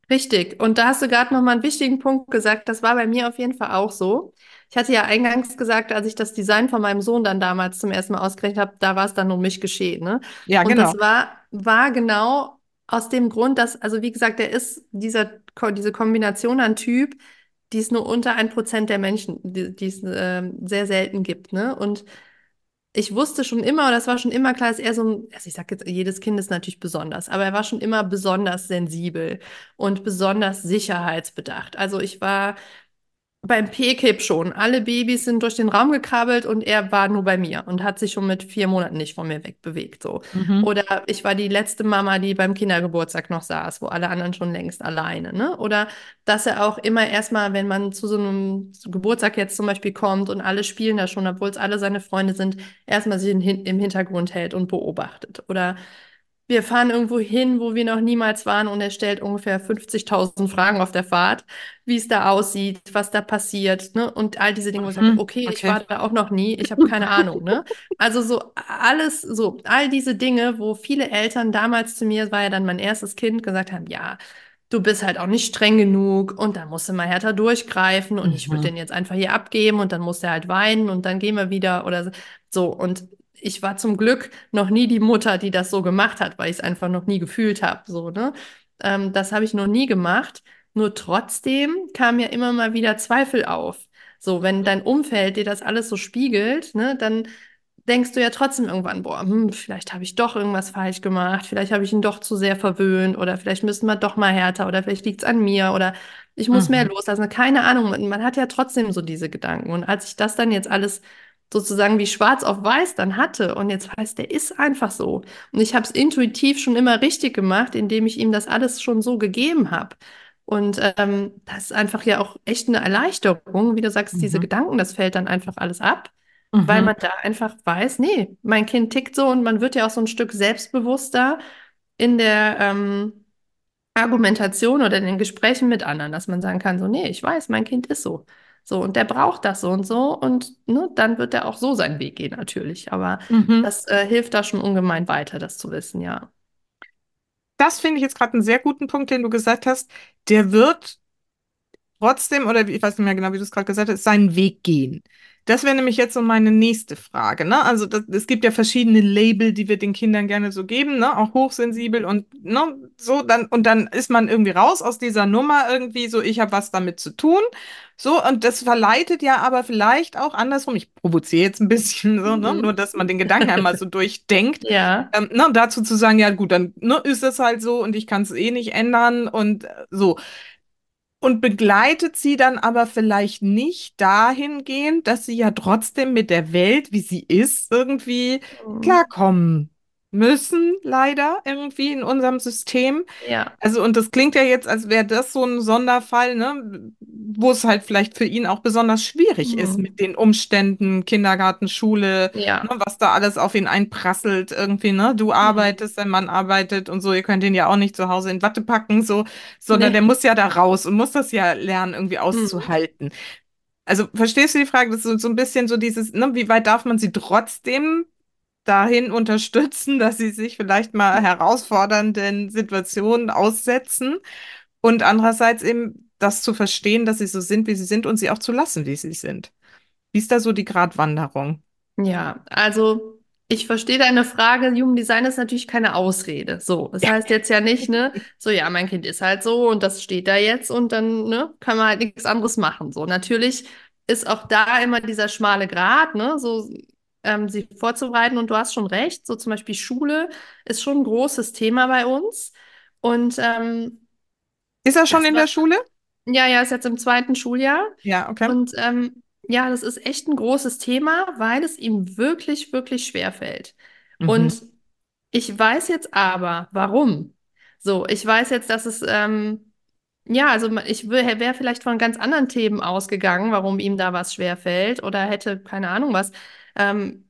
Richtig. Und da hast du gerade noch mal einen wichtigen Punkt gesagt. Das war bei mir auf jeden Fall auch so. Ich hatte ja eingangs gesagt, als ich das Design von meinem Sohn dann damals zum ersten Mal ausgerechnet habe, da war es dann um mich geschehen, ne? Ja, Und genau. das war, war genau aus dem Grund, dass, also wie gesagt, der ist dieser, diese Kombination an Typ, die es nur unter ein Prozent der Menschen, die, die es ähm, sehr selten gibt, ne? Und ich wusste schon immer, oder es war schon immer klar, dass er so ein, also ich sag jetzt, jedes Kind ist natürlich besonders, aber er war schon immer besonders sensibel und besonders sicherheitsbedacht. Also ich war beim P-Kip schon. Alle Babys sind durch den Raum gekrabbelt und er war nur bei mir und hat sich schon mit vier Monaten nicht von mir wegbewegt. So. Mhm. Oder ich war die letzte Mama, die beim Kindergeburtstag noch saß, wo alle anderen schon längst alleine. Ne? Oder dass er auch immer erstmal, wenn man zu so einem Geburtstag jetzt zum Beispiel kommt und alle spielen da schon, obwohl es alle seine Freunde sind, erstmal sich im Hintergrund hält und beobachtet. Oder wir fahren irgendwo hin, wo wir noch niemals waren und er stellt ungefähr 50.000 Fragen auf der Fahrt, wie es da aussieht, was da passiert, ne? Und all diese Dinge, wo ich sage, Mhm. okay, ich Okay. war da auch noch nie, ich habe keine Ahnung, ne? Also so alles, so all diese Dinge, wo viele Eltern damals zu mir, war ja dann mein erstes Kind, gesagt haben, ja, du bist halt auch nicht streng genug und da musst du mal härter durchgreifen und ich würde Mhm. den jetzt einfach hier abgeben und dann muss er halt weinen und dann gehen wir wieder oder so. So, und ich war zum Glück noch nie die Mutter, die das so gemacht hat, weil ich es einfach noch nie gefühlt habe. So, ne? Ähm, das habe ich noch nie gemacht. Nur trotzdem kamen ja immer mal wieder Zweifel auf. So, wenn dein Umfeld dir das alles so spiegelt, ne, dann denkst du ja trotzdem irgendwann, boah, hm, vielleicht habe ich doch irgendwas falsch gemacht, vielleicht habe ich ihn doch zu sehr verwöhnt oder vielleicht müssen wir doch mal härter oder vielleicht liegt es an mir oder ich muss mehr Mhm. loslassen. Keine Ahnung, man, man hat ja trotzdem so diese Gedanken. Und als ich das dann jetzt alles sozusagen wie schwarz auf weiß dann hatte und jetzt weiß, der ist einfach so. Und ich habe es intuitiv schon immer richtig gemacht, indem ich ihm das alles schon so gegeben habe. Und ähm, das ist einfach ja auch echt eine Erleichterung, wie du sagst, diese Mhm. Gedanken, das fällt dann einfach alles ab, weil Mhm. man da einfach weiß, nee, mein Kind tickt so und man wird ja auch so ein Stück selbstbewusster in der ähm, Argumentation oder in den Gesprächen mit anderen, dass man sagen kann, so, nee, ich weiß, mein Kind ist so. So, und der braucht das so und so und ne, dann wird er auch so seinen Weg gehen, natürlich. Aber Mhm. das äh, hilft da schon ungemein weiter, das zu wissen, ja. Das finde ich jetzt gerade einen sehr guten Punkt, den du gesagt hast. Der wird trotzdem, oder ich weiß nicht mehr genau, wie du es gerade gesagt hast, seinen Weg gehen. Das wäre nämlich jetzt so meine nächste Frage, ne? Also das, es gibt ja verschiedene Label, die wir den Kindern gerne so geben, ne? Auch hochsensibel und ne, so dann und dann ist man irgendwie raus aus dieser Nummer irgendwie so, ich habe was damit zu tun. So und das verleitet ja aber vielleicht auch andersrum. Ich provoziere jetzt ein bisschen so, ne? Nur Mhm. dass man den Gedanken einmal so durchdenkt. Ja, Ähm, ne, dazu zu sagen, ja gut, dann ne, ist es halt so und ich kann es eh nicht ändern und äh, so. Und begleitet sie dann aber vielleicht nicht dahingehend, dass sie ja trotzdem mit der Welt, wie sie ist, irgendwie Mhm. klarkommen müssen, leider irgendwie in unserem System. ja, Also, und das klingt ja jetzt, als wäre das so ein Sonderfall, ne, wo es halt vielleicht für ihn auch besonders schwierig ist Mhm. mit den Umständen, Kindergarten, Schule, ja, ne, was da alles auf ihn einprasselt irgendwie, ne? Du Mhm. arbeitest, dein Mann arbeitet und so, ihr könnt ihn ja auch nicht zu Hause in Watte packen, so, sondern der nee. muss ja da raus und muss das ja lernen, irgendwie Mhm. auszuhalten. Also, verstehst du die Frage? Das ist so, so ein bisschen so dieses, ne, wie weit darf man sie trotzdem dahin unterstützen, dass sie sich vielleicht mal herausfordernden Situationen aussetzen und andererseits eben das zu verstehen, dass sie so sind, wie sie sind und sie auch zu lassen, wie sie sind. Wie ist da so die Gratwanderung? Ja, also ich verstehe deine Frage. Jugenddesign ist natürlich keine Ausrede. So, das heißt jetzt ja nicht, ne, so ja, mein Kind ist halt so und das steht da jetzt und dann, ne, kann man halt nichts anderes machen. So, natürlich ist auch da immer dieser schmale Grat, ne, so ähm, sie vorzubereiten. Und du hast schon recht, so zum Beispiel Schule ist schon ein großes Thema bei uns. Und ähm, Ist er schon in war, der Schule? ja, ja, ist jetzt im zweiten Schuljahr. Ja, okay. Und ähm, ja, das ist echt ein großes Thema, weil es ihm wirklich, wirklich schwer fällt. Mhm. Und ich weiß jetzt aber, warum. So, ich weiß jetzt, dass es, ähm, ja, also ich wäre vielleicht von ganz anderen Themen ausgegangen, warum ihm da was schwer fällt oder hätte keine Ahnung was. Ähm,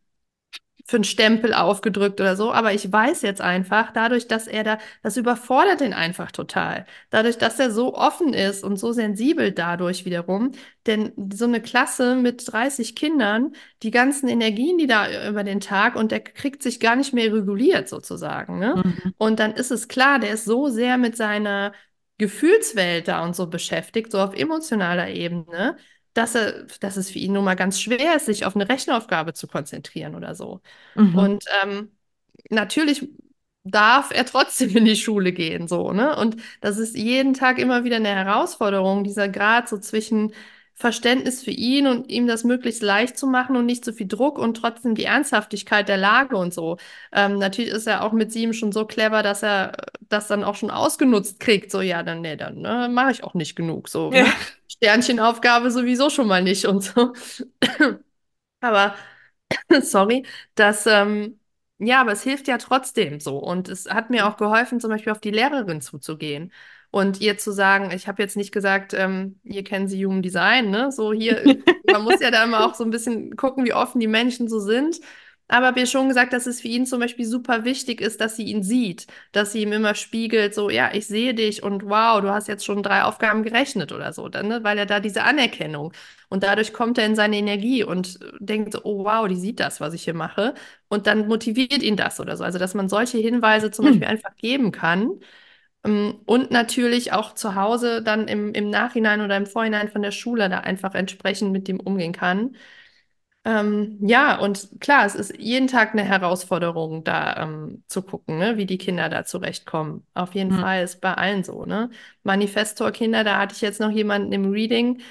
für einen Stempel aufgedrückt oder so, aber ich weiß jetzt einfach, dadurch, dass er da, das überfordert ihn einfach total. Dadurch, dass er so offen ist und so sensibel dadurch wiederum, denn so eine Klasse mit 30 Kindern, die ganzen Energien, die da über den Tag und der kriegt sich gar nicht mehr reguliert sozusagen, ne? Mhm. Und dann ist es klar, der ist so sehr mit seiner Gefühlswelt da und so beschäftigt, so auf emotionaler Ebene, dass er, dass es für ihn nun mal ganz schwer ist, sich auf eine Rechenaufgabe zu konzentrieren oder so. Mhm. Und ähm, natürlich darf er trotzdem in die Schule gehen, so, ne? Und das ist jeden Tag immer wieder eine Herausforderung, dieser Grad so zwischen Verständnis für ihn und ihm das möglichst leicht zu machen und nicht so viel Druck und trotzdem die Ernsthaftigkeit der Lage und so. Ähm, natürlich ist er auch mit sieben schon so clever, dass er das dann auch schon ausgenutzt kriegt. So, ja, dann, nee, dann ne, mache ich auch nicht genug. So, Ja. ne? Sternchenaufgabe sowieso schon mal nicht und so. Aber sorry, das, ähm, ja, aber es hilft ja trotzdem so. Und es hat mir auch geholfen, zum Beispiel auf die Lehrerin zuzugehen und ihr zu sagen, ich habe jetzt nicht gesagt, ähm, ihr kennen Sie Human Design, ne? So hier, man muss ja da immer auch so ein bisschen gucken, wie offen die Menschen so sind. Aber ihr schon gesagt, dass es für ihn zum Beispiel super wichtig ist, dass sie ihn sieht, dass sie ihm immer spiegelt, so, ja, ich sehe dich und wow, du hast jetzt schon drei Aufgaben gerechnet oder so, dann, ne? Weil er da diese Anerkennung und dadurch kommt er in seine Energie und denkt so, oh wow, die sieht das, was ich hier mache. Und dann motiviert ihn das oder so. Also, dass man solche Hinweise zum Beispiel einfach geben kann. Ähm, Und natürlich auch zu Hause dann im, im Nachhinein oder im Vorhinein von der Schule da einfach entsprechend mit dem umgehen kann. Ähm, ja, und klar, es ist jeden Tag eine Herausforderung, da ähm, zu gucken, ne, wie die Kinder da zurechtkommen. Auf jeden Mhm. Fall ist bei allen so, ne? Manifestor-Kinder, da hatte ich jetzt noch jemanden im Reading,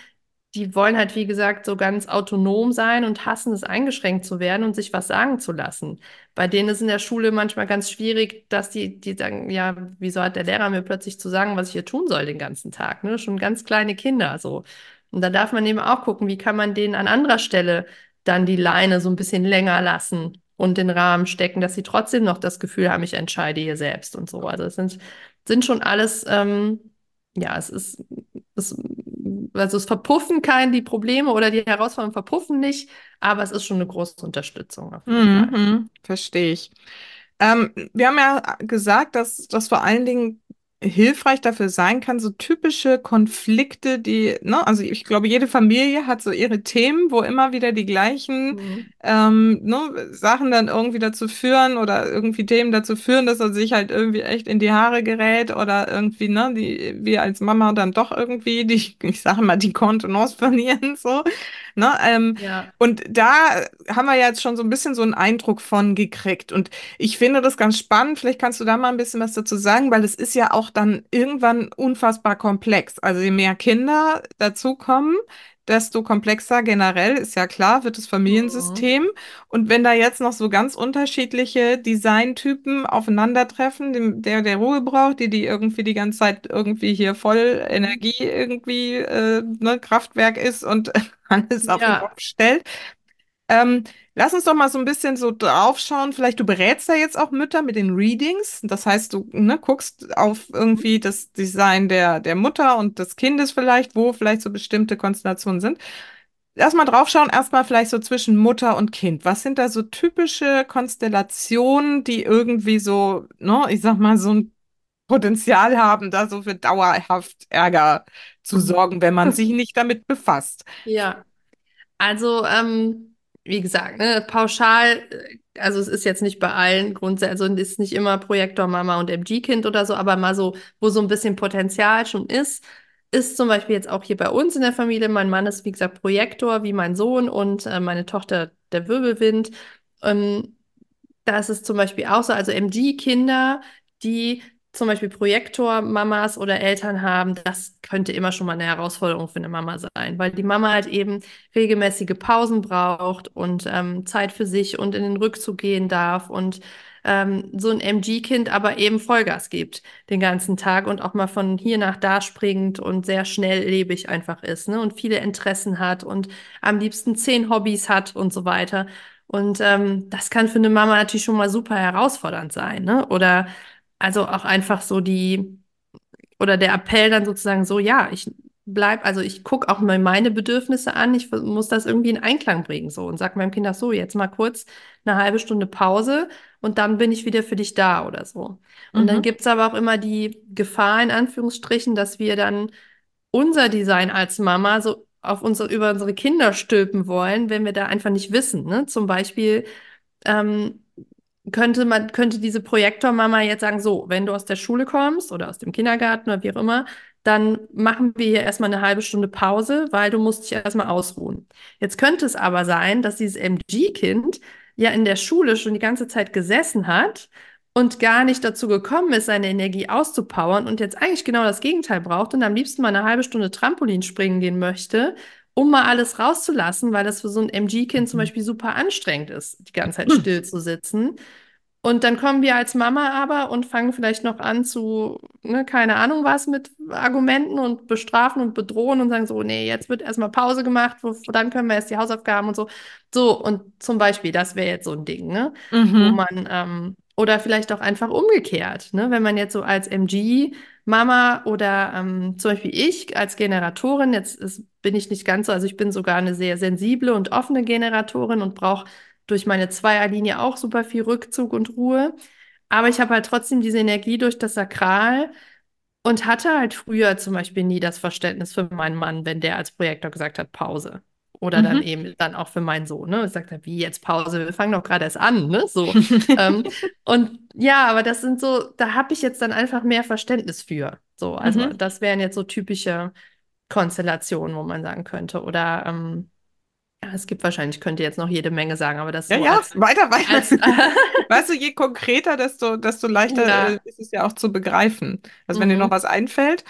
die wollen halt, wie gesagt, so ganz autonom sein und hassen es, eingeschränkt zu werden und sich was sagen zu lassen. Bei denen ist in der Schule manchmal ganz schwierig, dass die, die sagen, ja, wieso hat der Lehrer mir plötzlich zu sagen, was ich hier tun soll den ganzen Tag, ne? Schon ganz kleine Kinder so. Und da darf man eben auch gucken, wie kann man denen an anderer Stelle dann die Leine so ein bisschen länger lassen und den Rahmen stecken, dass sie trotzdem noch das Gefühl haben, ich entscheide hier selbst und so. Also es sind, sind schon alles, ähm, ja, es ist, es, also es verpuffen kein die Probleme oder die Herausforderungen verpuffen nicht, aber es ist schon eine große Unterstützung. Mhm. Verstehe ich. Ähm, wir haben ja gesagt, dass das vor allen Dingen hilfreich dafür sein kann, so typische Konflikte, die, ne, also ich glaube, jede Familie hat so ihre Themen, wo immer wieder die gleichen Mhm. ähm, ne, Sachen dann irgendwie dazu führen oder irgendwie Themen dazu führen, dass er sich halt irgendwie echt in die Haare gerät oder irgendwie, ne, die wir als Mama dann doch irgendwie die, ich sage mal, die Kontenance verlieren, so, ne, ähm, Ja. und da haben wir ja jetzt schon so ein bisschen so einen Eindruck von gekriegt. Und ich finde das ganz spannend. Vielleicht kannst du da mal ein bisschen was dazu sagen, weil es ist ja auch dann irgendwann unfassbar komplex. Also je mehr Kinder dazukommen, desto komplexer generell, ist ja klar, wird das Mhm. Familiensystem. Und wenn da jetzt noch so ganz unterschiedliche Designtypen aufeinandertreffen, dem, der, der Ruhe braucht, die, die irgendwie die ganze Zeit irgendwie hier voll Mhm. Energie irgendwie, äh, ne, Kraftwerk ist und alles auf den Ja. Kopf stellt. Ähm, lass uns doch mal so ein bisschen so draufschauen. Vielleicht du berätst ja jetzt auch Mütter mit den Readings. Das heißt, du ne, guckst auf irgendwie das Design der, der Mutter und des Kindes vielleicht, wo vielleicht so bestimmte Konstellationen sind. Lass mal draufschauen, erstmal vielleicht so zwischen Mutter und Kind. Was sind da so typische Konstellationen, die irgendwie so, ne, ich sag mal, so ein Potenzial haben, da so für dauerhaft Ärger zu Mhm. sorgen, wenn man sich nicht damit befasst? Ja. Also, ähm, wie gesagt, ne, pauschal, äh, also es ist jetzt nicht bei allen grundsätzlich, also es ist nicht immer Projektor Mama und MG-Kind oder so, aber mal so, wo so ein bisschen Potenzial schon ist, ist zum Beispiel jetzt auch hier bei uns in der Familie. Mein Mann ist, wie gesagt, Projektor, wie mein Sohn und äh, meine Tochter der Wirbelwind. Ähm, da ist es zum Beispiel auch so, also MG-Kinder, die zum Beispiel Projektor-Mamas oder Eltern haben, das könnte immer schon mal eine Herausforderung für eine Mama sein, weil die Mama halt eben regelmäßige Pausen braucht und ähm, Zeit für sich und in den Rückzug gehen darf und ähm, so ein MG-Kind aber eben Vollgas gibt den ganzen Tag und auch mal von hier nach da springt und sehr schnelllebig einfach ist ne? und viele Interessen hat und am liebsten zehn Hobbys hat und so weiter. Und ähm, das kann für eine Mama natürlich schon mal super herausfordernd sein. Ne? Oder also auch einfach so die, oder der Appell dann sozusagen so, ja, ich bleib, also ich gucke auch mal meine Bedürfnisse an, ich muss das irgendwie in Einklang bringen so und sag meinem Kind auch so, jetzt mal kurz eine halbe Stunde Pause und dann bin ich wieder für dich da oder so. Und mhm. dann gibt's aber auch immer die Gefahr in Anführungsstrichen, dass wir dann unser Design als Mama so auf unsere, über unsere Kinder stülpen wollen, wenn wir da einfach nicht wissen. Ne? Zum Beispiel ähm, könnte man, könnte diese Projektormama jetzt sagen, so, wenn du aus der Schule kommst oder aus dem Kindergarten oder wie auch immer, dann machen wir hier erstmal eine halbe Stunde Pause, weil du musst dich erstmal ausruhen. Jetzt könnte es aber sein, dass dieses MG-Kind ja in der Schule schon die ganze Zeit gesessen hat und gar nicht dazu gekommen ist, seine Energie auszupowern und jetzt eigentlich genau das Gegenteil braucht und am liebsten mal eine halbe Stunde Trampolin springen gehen möchte, um mal alles rauszulassen, weil das für so ein MG-Kind zum mhm. Beispiel super anstrengend ist, die ganze Zeit hm. still zu sitzen. Und dann kommen wir als Mama aber und fangen vielleicht noch an zu, ne, keine Ahnung was, mit Argumenten und bestrafen und bedrohen und sagen so, nee, jetzt wird erstmal Pause gemacht, wo, dann können wir erst die Hausaufgaben und so. So, und zum Beispiel, das wäre jetzt so ein Ding, ne? Mhm. Wo man, ähm, oder vielleicht auch einfach umgekehrt, ne? Wenn man jetzt so als MG Mama oder ähm, zum Beispiel ich als Generatorin, jetzt ist, bin ich nicht ganz so, also ich bin sogar eine sehr sensible und offene Generatorin und brauche durch meine Zweierlinie auch super viel Rückzug und Ruhe. Aber ich habe halt trotzdem diese Energie durch das Sakral und hatte halt früher zum Beispiel nie das Verständnis für meinen Mann, wenn der als Projektor gesagt hat, Pause. Oder mhm. dann eben dann auch für meinen Sohn, ne? Ich sagte, wie jetzt Pause? Wir fangen doch gerade erst an, ne? So. ähm, und ja, aber das sind so, da habe ich jetzt dann einfach mehr Verständnis für. So, also mhm. das wären jetzt so typische Konstellationen, wo man sagen könnte. Oder ähm, es gibt wahrscheinlich, könnte jetzt noch jede Menge sagen, aber das Ja, so ja, als, weiter, weiter. Als, weißt du, je konkreter, desto, desto leichter ja. Äh, ist es ja auch zu begreifen. Also wenn mhm. dir noch was einfällt.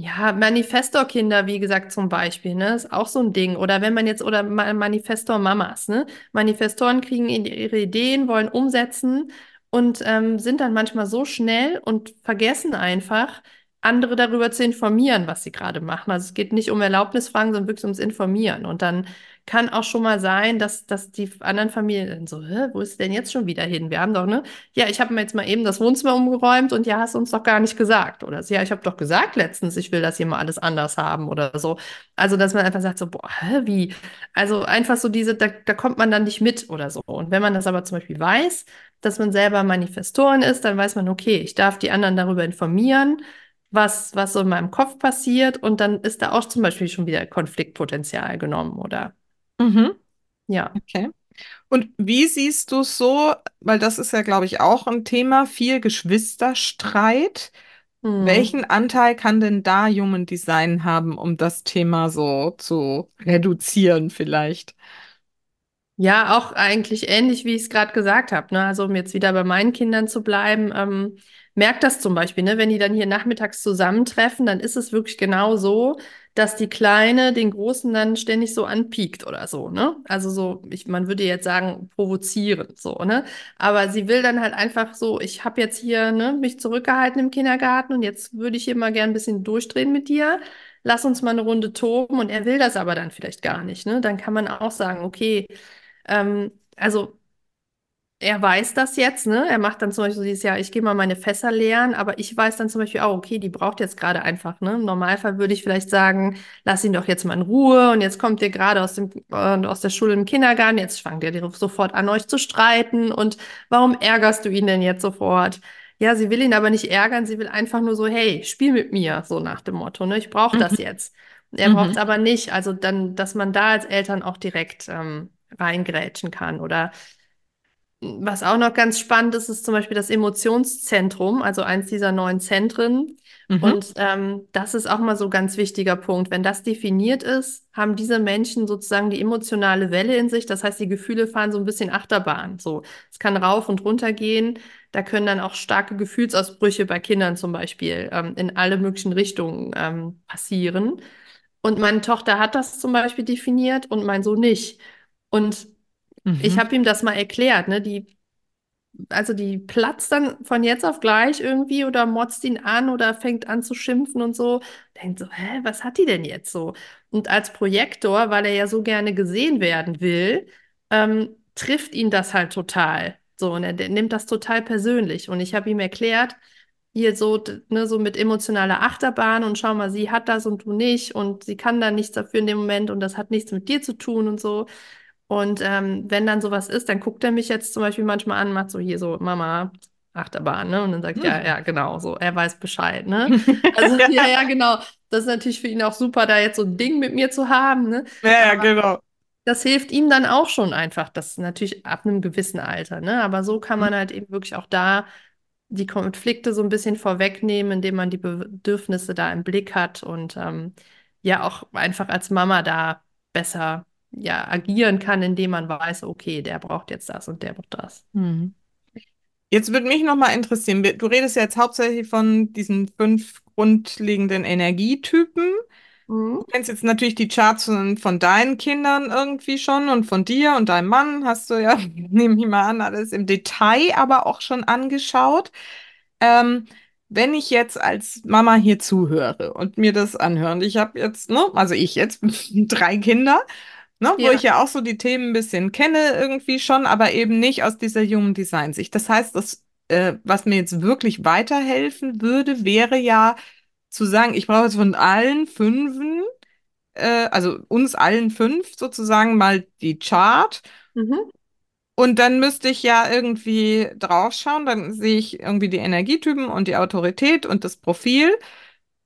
Ja, Manifestor-Kinder, wie gesagt, zum Beispiel, ne, ist auch so ein Ding. Oder wenn man jetzt, oder Manifestor-Mamas, ne? Manifestoren kriegen ihre Ideen, wollen umsetzen und ähm, sind dann manchmal so schnell und vergessen einfach, andere darüber zu informieren, was sie gerade machen. Also es geht nicht um Erlaubnisfragen, sondern wirklich ums Informieren. Und dann kann auch schon mal sein, dass, dass die anderen Familien so, Hä, wo ist denn jetzt schon wieder hin? Wir haben doch, ne? Ja, ich habe mir jetzt mal eben das Wohnzimmer umgeräumt und ja, hast uns doch gar nicht gesagt. Oder ja, ich habe doch gesagt letztens, ich will das hier mal alles anders haben oder so. Also, dass man einfach sagt so, boah, hä, wie? Also einfach so diese, da, da kommt man dann nicht mit oder so. Und wenn man das aber zum Beispiel weiß, dass man selber Manifestorin ist, dann weiß man, okay, ich darf die anderen darüber informieren was, was so in meinem Kopf passiert und dann ist da auch zum Beispiel schon wieder Konfliktpotenzial genommen, oder? Mhm. Ja. Okay. Und wie siehst du es so, weil das ist ja, glaube ich, auch ein Thema, viel Geschwisterstreit. Mhm. Welchen Anteil kann denn da Human Design haben, um das Thema so zu reduzieren vielleicht? Ja, auch eigentlich ähnlich, wie ich es gerade gesagt habe. Ne? Also um jetzt wieder bei meinen Kindern zu bleiben. Ähm, merke das zum Beispiel, ne? wenn die dann hier nachmittags zusammentreffen, dann ist es wirklich genau so, dass die Kleine den Großen dann ständig so anpiekt oder so, ne? Also so, ich, man würde jetzt sagen, provozieren, so, ne? Aber sie will dann halt einfach so, ich habe jetzt hier, ne, mich zurückgehalten im Kindergarten und jetzt würde ich hier mal gern ein bisschen durchdrehen mit dir. Lass uns mal eine Runde toben und er will das aber dann vielleicht gar nicht, ne? Dann kann man auch sagen, okay, ähm, also er weiß das jetzt, ne? Er macht dann zum Beispiel so dieses Jahr, ich gehe mal meine Fässer leeren, aber ich weiß dann zum Beispiel auch, okay, die braucht jetzt gerade einfach, ne? Im Normalfall würde ich vielleicht sagen, lass ihn doch jetzt mal in Ruhe und jetzt kommt ihr gerade aus dem, äh, aus der Schule im Kindergarten, jetzt fangt ihr sofort an, euch zu streiten und warum ärgerst du ihn denn jetzt sofort? Ja, sie will ihn aber nicht ärgern, sie will einfach nur so, hey, spiel mit mir, so nach dem Motto, ne? Ich brauche mhm. das jetzt. Er mhm. braucht es aber nicht. Also dann, dass man da als Eltern auch direkt ähm, reingrätschen kann oder was auch noch ganz spannend ist, ist zum Beispiel das Emotionszentrum, also eins dieser neuen Zentren. Mhm. Und ähm, das ist auch mal so ein ganz wichtiger Punkt. Wenn das definiert ist, haben diese Menschen sozusagen die emotionale Welle in sich. Das heißt, die Gefühle fahren so ein bisschen Achterbahn. So, es kann rauf und runter gehen. da können dann auch starke Gefühlsausbrüche bei Kindern zum Beispiel ähm, in alle möglichen Richtungen ähm, passieren. Und meine Tochter hat das zum Beispiel definiert und mein Sohn nicht. Und Mhm. ich habe ihm das mal erklärt, ne? Die, also die platzt dann von jetzt auf gleich irgendwie oder motzt ihn an oder fängt an zu schimpfen und so. Denkt so, hä, was hat die denn jetzt so? Und als Projektor, weil er ja so gerne gesehen werden will, ähm, trifft ihn das halt total. So, und er, nimmt das total persönlich. Und ich habe ihm erklärt, hier so, ne, so mit emotionaler Achterbahn und schau mal, sie hat das und du nicht und sie kann da nichts dafür in dem Moment und das hat nichts mit dir zu tun und so. Und ähm, wenn dann sowas ist, dann guckt er mich jetzt zum Beispiel manchmal an, macht so hier so, Mama, Achterbahn, ne? Und dann sagt, ja, Hm. ja, genau, so, er weiß Bescheid, ne? Also, ja, ja, genau. Das ist natürlich für ihn auch super, da jetzt so ein Ding mit mir zu haben, ne? Ja, ja, Aber genau. das hilft ihm dann auch schon einfach, das natürlich ab einem gewissen Alter, ne? Aber so kann man halt eben wirklich auch da die Konflikte so ein bisschen vorwegnehmen, indem man die Bedürfnisse da im Blick hat und ähm, ja auch einfach als Mama da besser ja agieren kann, indem man weiß, okay, der braucht jetzt das und der braucht das. Mhm. Jetzt würde mich noch mal interessieren, du redest ja jetzt hauptsächlich von diesen fünf grundlegenden Energietypen. Mhm. Du kennst jetzt natürlich die Charts von, von deinen Kindern irgendwie schon und von dir und deinem Mann hast du ja, nehme ich mal an, alles im Detail aber auch schon angeschaut. Ähm, wenn ich jetzt als Mama hier zuhöre und mir das anhöre, und ich habe jetzt, ne, also ich jetzt drei Kinder, ne, wo ich Ja. ja auch so die Themen ein bisschen kenne irgendwie schon, aber eben nicht aus dieser Human Design Sicht. Das heißt, das, äh, was mir jetzt wirklich weiterhelfen würde, wäre ja zu sagen, ich brauche jetzt von allen fünfen, äh, also uns allen fünf sozusagen mal die Chart. Mhm. Und dann müsste ich ja irgendwie draufschauen, dann sehe ich irgendwie die Energietypen und die Autorität und das Profil.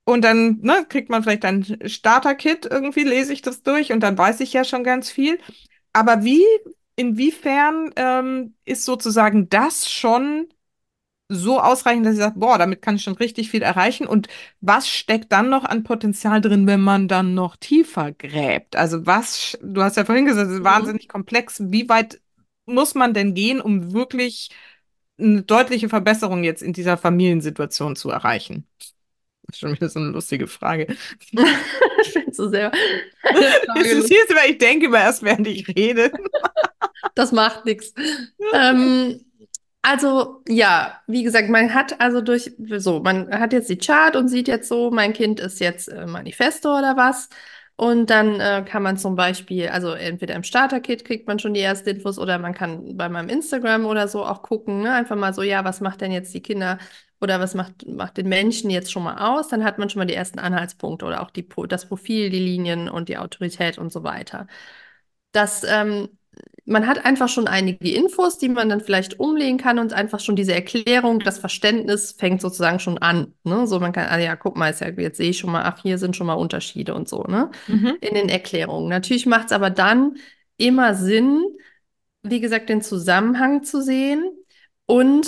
Und dann, ne, kriegt man vielleicht ein Starter-Kit, irgendwie lese ich das durch und dann weiß ich ja schon ganz viel. Aber wie, inwiefern ähm, ist sozusagen das schon so ausreichend, dass ich sage, boah, damit kann ich schon richtig viel erreichen? Und was steckt dann noch an Potenzial drin, wenn man dann noch tiefer gräbt? Also was, du hast ja vorhin gesagt, es ist Mhm. wahnsinnig komplex. Wie weit muss man denn gehen, um wirklich eine deutliche Verbesserung jetzt in dieser Familiensituation zu erreichen? Das ist schon wieder so eine lustige Frage. So sehr eine Es ist weil ich denke immer erst, während ich rede. Das macht nichts. Ähm, also ja, wie gesagt, man hat also durch so, man hat jetzt die Chart und sieht jetzt so, mein Kind ist jetzt äh, Manifesto oder was. Und dann äh, kann man zum Beispiel, also entweder im Starter-Kit kriegt man schon die ersten Infos oder man kann bei meinem Instagram oder so auch gucken, ne? Einfach mal so, ja, was macht denn jetzt die Kinder oder was macht, macht den Menschen jetzt schon mal aus? Dann hat man schon mal die ersten Anhaltspunkte oder auch die, das Profil, die Linien und die Autorität und so weiter. Das ähm, man hat einfach schon einige Infos, die man dann vielleicht umlegen kann und einfach schon diese Erklärung, das Verständnis fängt sozusagen schon an. Ne? So, man kann, ah ja, guck mal, ist ja, jetzt sehe ich schon mal, ach, hier sind schon mal Unterschiede und so, ne? Mhm. In den Erklärungen. Natürlich macht es aber dann immer Sinn, wie gesagt, den Zusammenhang zu sehen und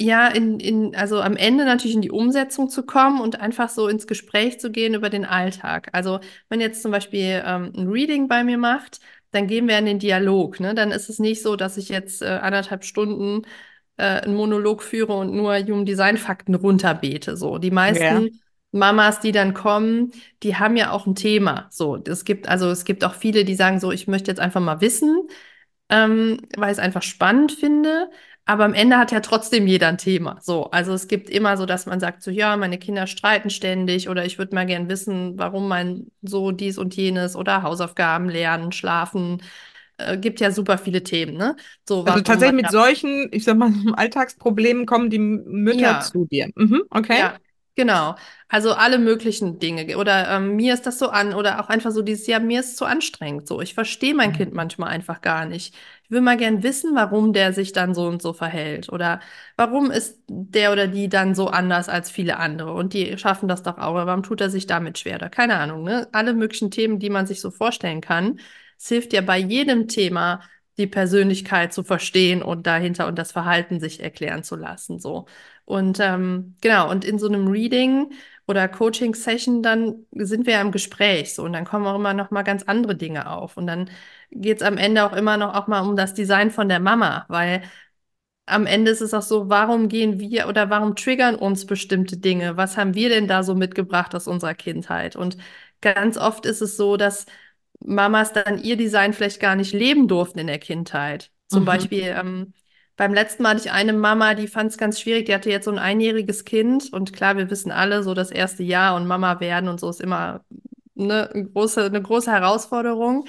ja, in, in, also am Ende natürlich in die Umsetzung zu kommen und einfach so ins Gespräch zu gehen über den Alltag. Also wenn jetzt zum Beispiel ähm, ein Reading bei mir macht, dann gehen wir in den Dialog. Ne? Dann ist es nicht so, dass ich jetzt äh, anderthalb Stunden äh, einen Monolog führe und nur Human Design Fakten runterbete. So, die meisten Ja. Mamas, die dann kommen, die haben ja auch ein Thema. So, es gibt also es gibt auch viele, die sagen so, ich möchte jetzt einfach mal wissen, ähm, weil ich es einfach spannend finde. Aber am Ende hat ja trotzdem jeder ein Thema. So, also es gibt immer so, dass man sagt so, ja, meine Kinder streiten ständig oder ich würde mal gern wissen, warum mein so dies und jenes oder Hausaufgaben lernen, schlafen. Äh, gibt ja super viele Themen, ne? So, Also tatsächlich mit solchen, ich sag mal, Alltagsproblemen kommen die Mütter ja. zu dir. Mhm, okay. Ja, genau. Also alle möglichen Dinge. Oder ähm, mir ist das so an, oder auch einfach so dieses, ja, mir ist es zu anstrengend. So, ich verstehe mein Kind manchmal einfach gar nicht. Ich will mal gern wissen, warum der sich dann so und so verhält. Oder warum ist der oder die dann so anders als viele andere? Und die schaffen das doch auch. Aber warum tut er sich damit schwer? Oder keine Ahnung, ne? Alle möglichen Themen, die man sich so vorstellen kann. Es hilft ja bei jedem Thema, die Persönlichkeit zu verstehen und dahinter und das Verhalten sich erklären zu lassen. So. Und ähm, genau, und in so einem Reading oder Coaching-Session, dann sind wir ja im Gespräch so und dann kommen auch immer noch mal ganz andere Dinge auf. Und dann geht es am Ende auch immer noch auch mal um das Design von der Mama, weil am Ende ist es auch so, warum gehen wir oder warum triggern uns bestimmte Dinge? Was haben wir denn da so mitgebracht aus unserer Kindheit? Und ganz oft ist es so, dass Mamas dann ihr Design vielleicht gar nicht leben durften in der Kindheit. Zum mhm. Beispiel, ähm, beim letzten Mal hatte ich eine Mama, die fand es ganz schwierig. Die hatte jetzt so ein einjähriges Kind. Und klar, wir wissen alle, so das erste Jahr und Mama werden und so ist immer eine große, eine große Herausforderung.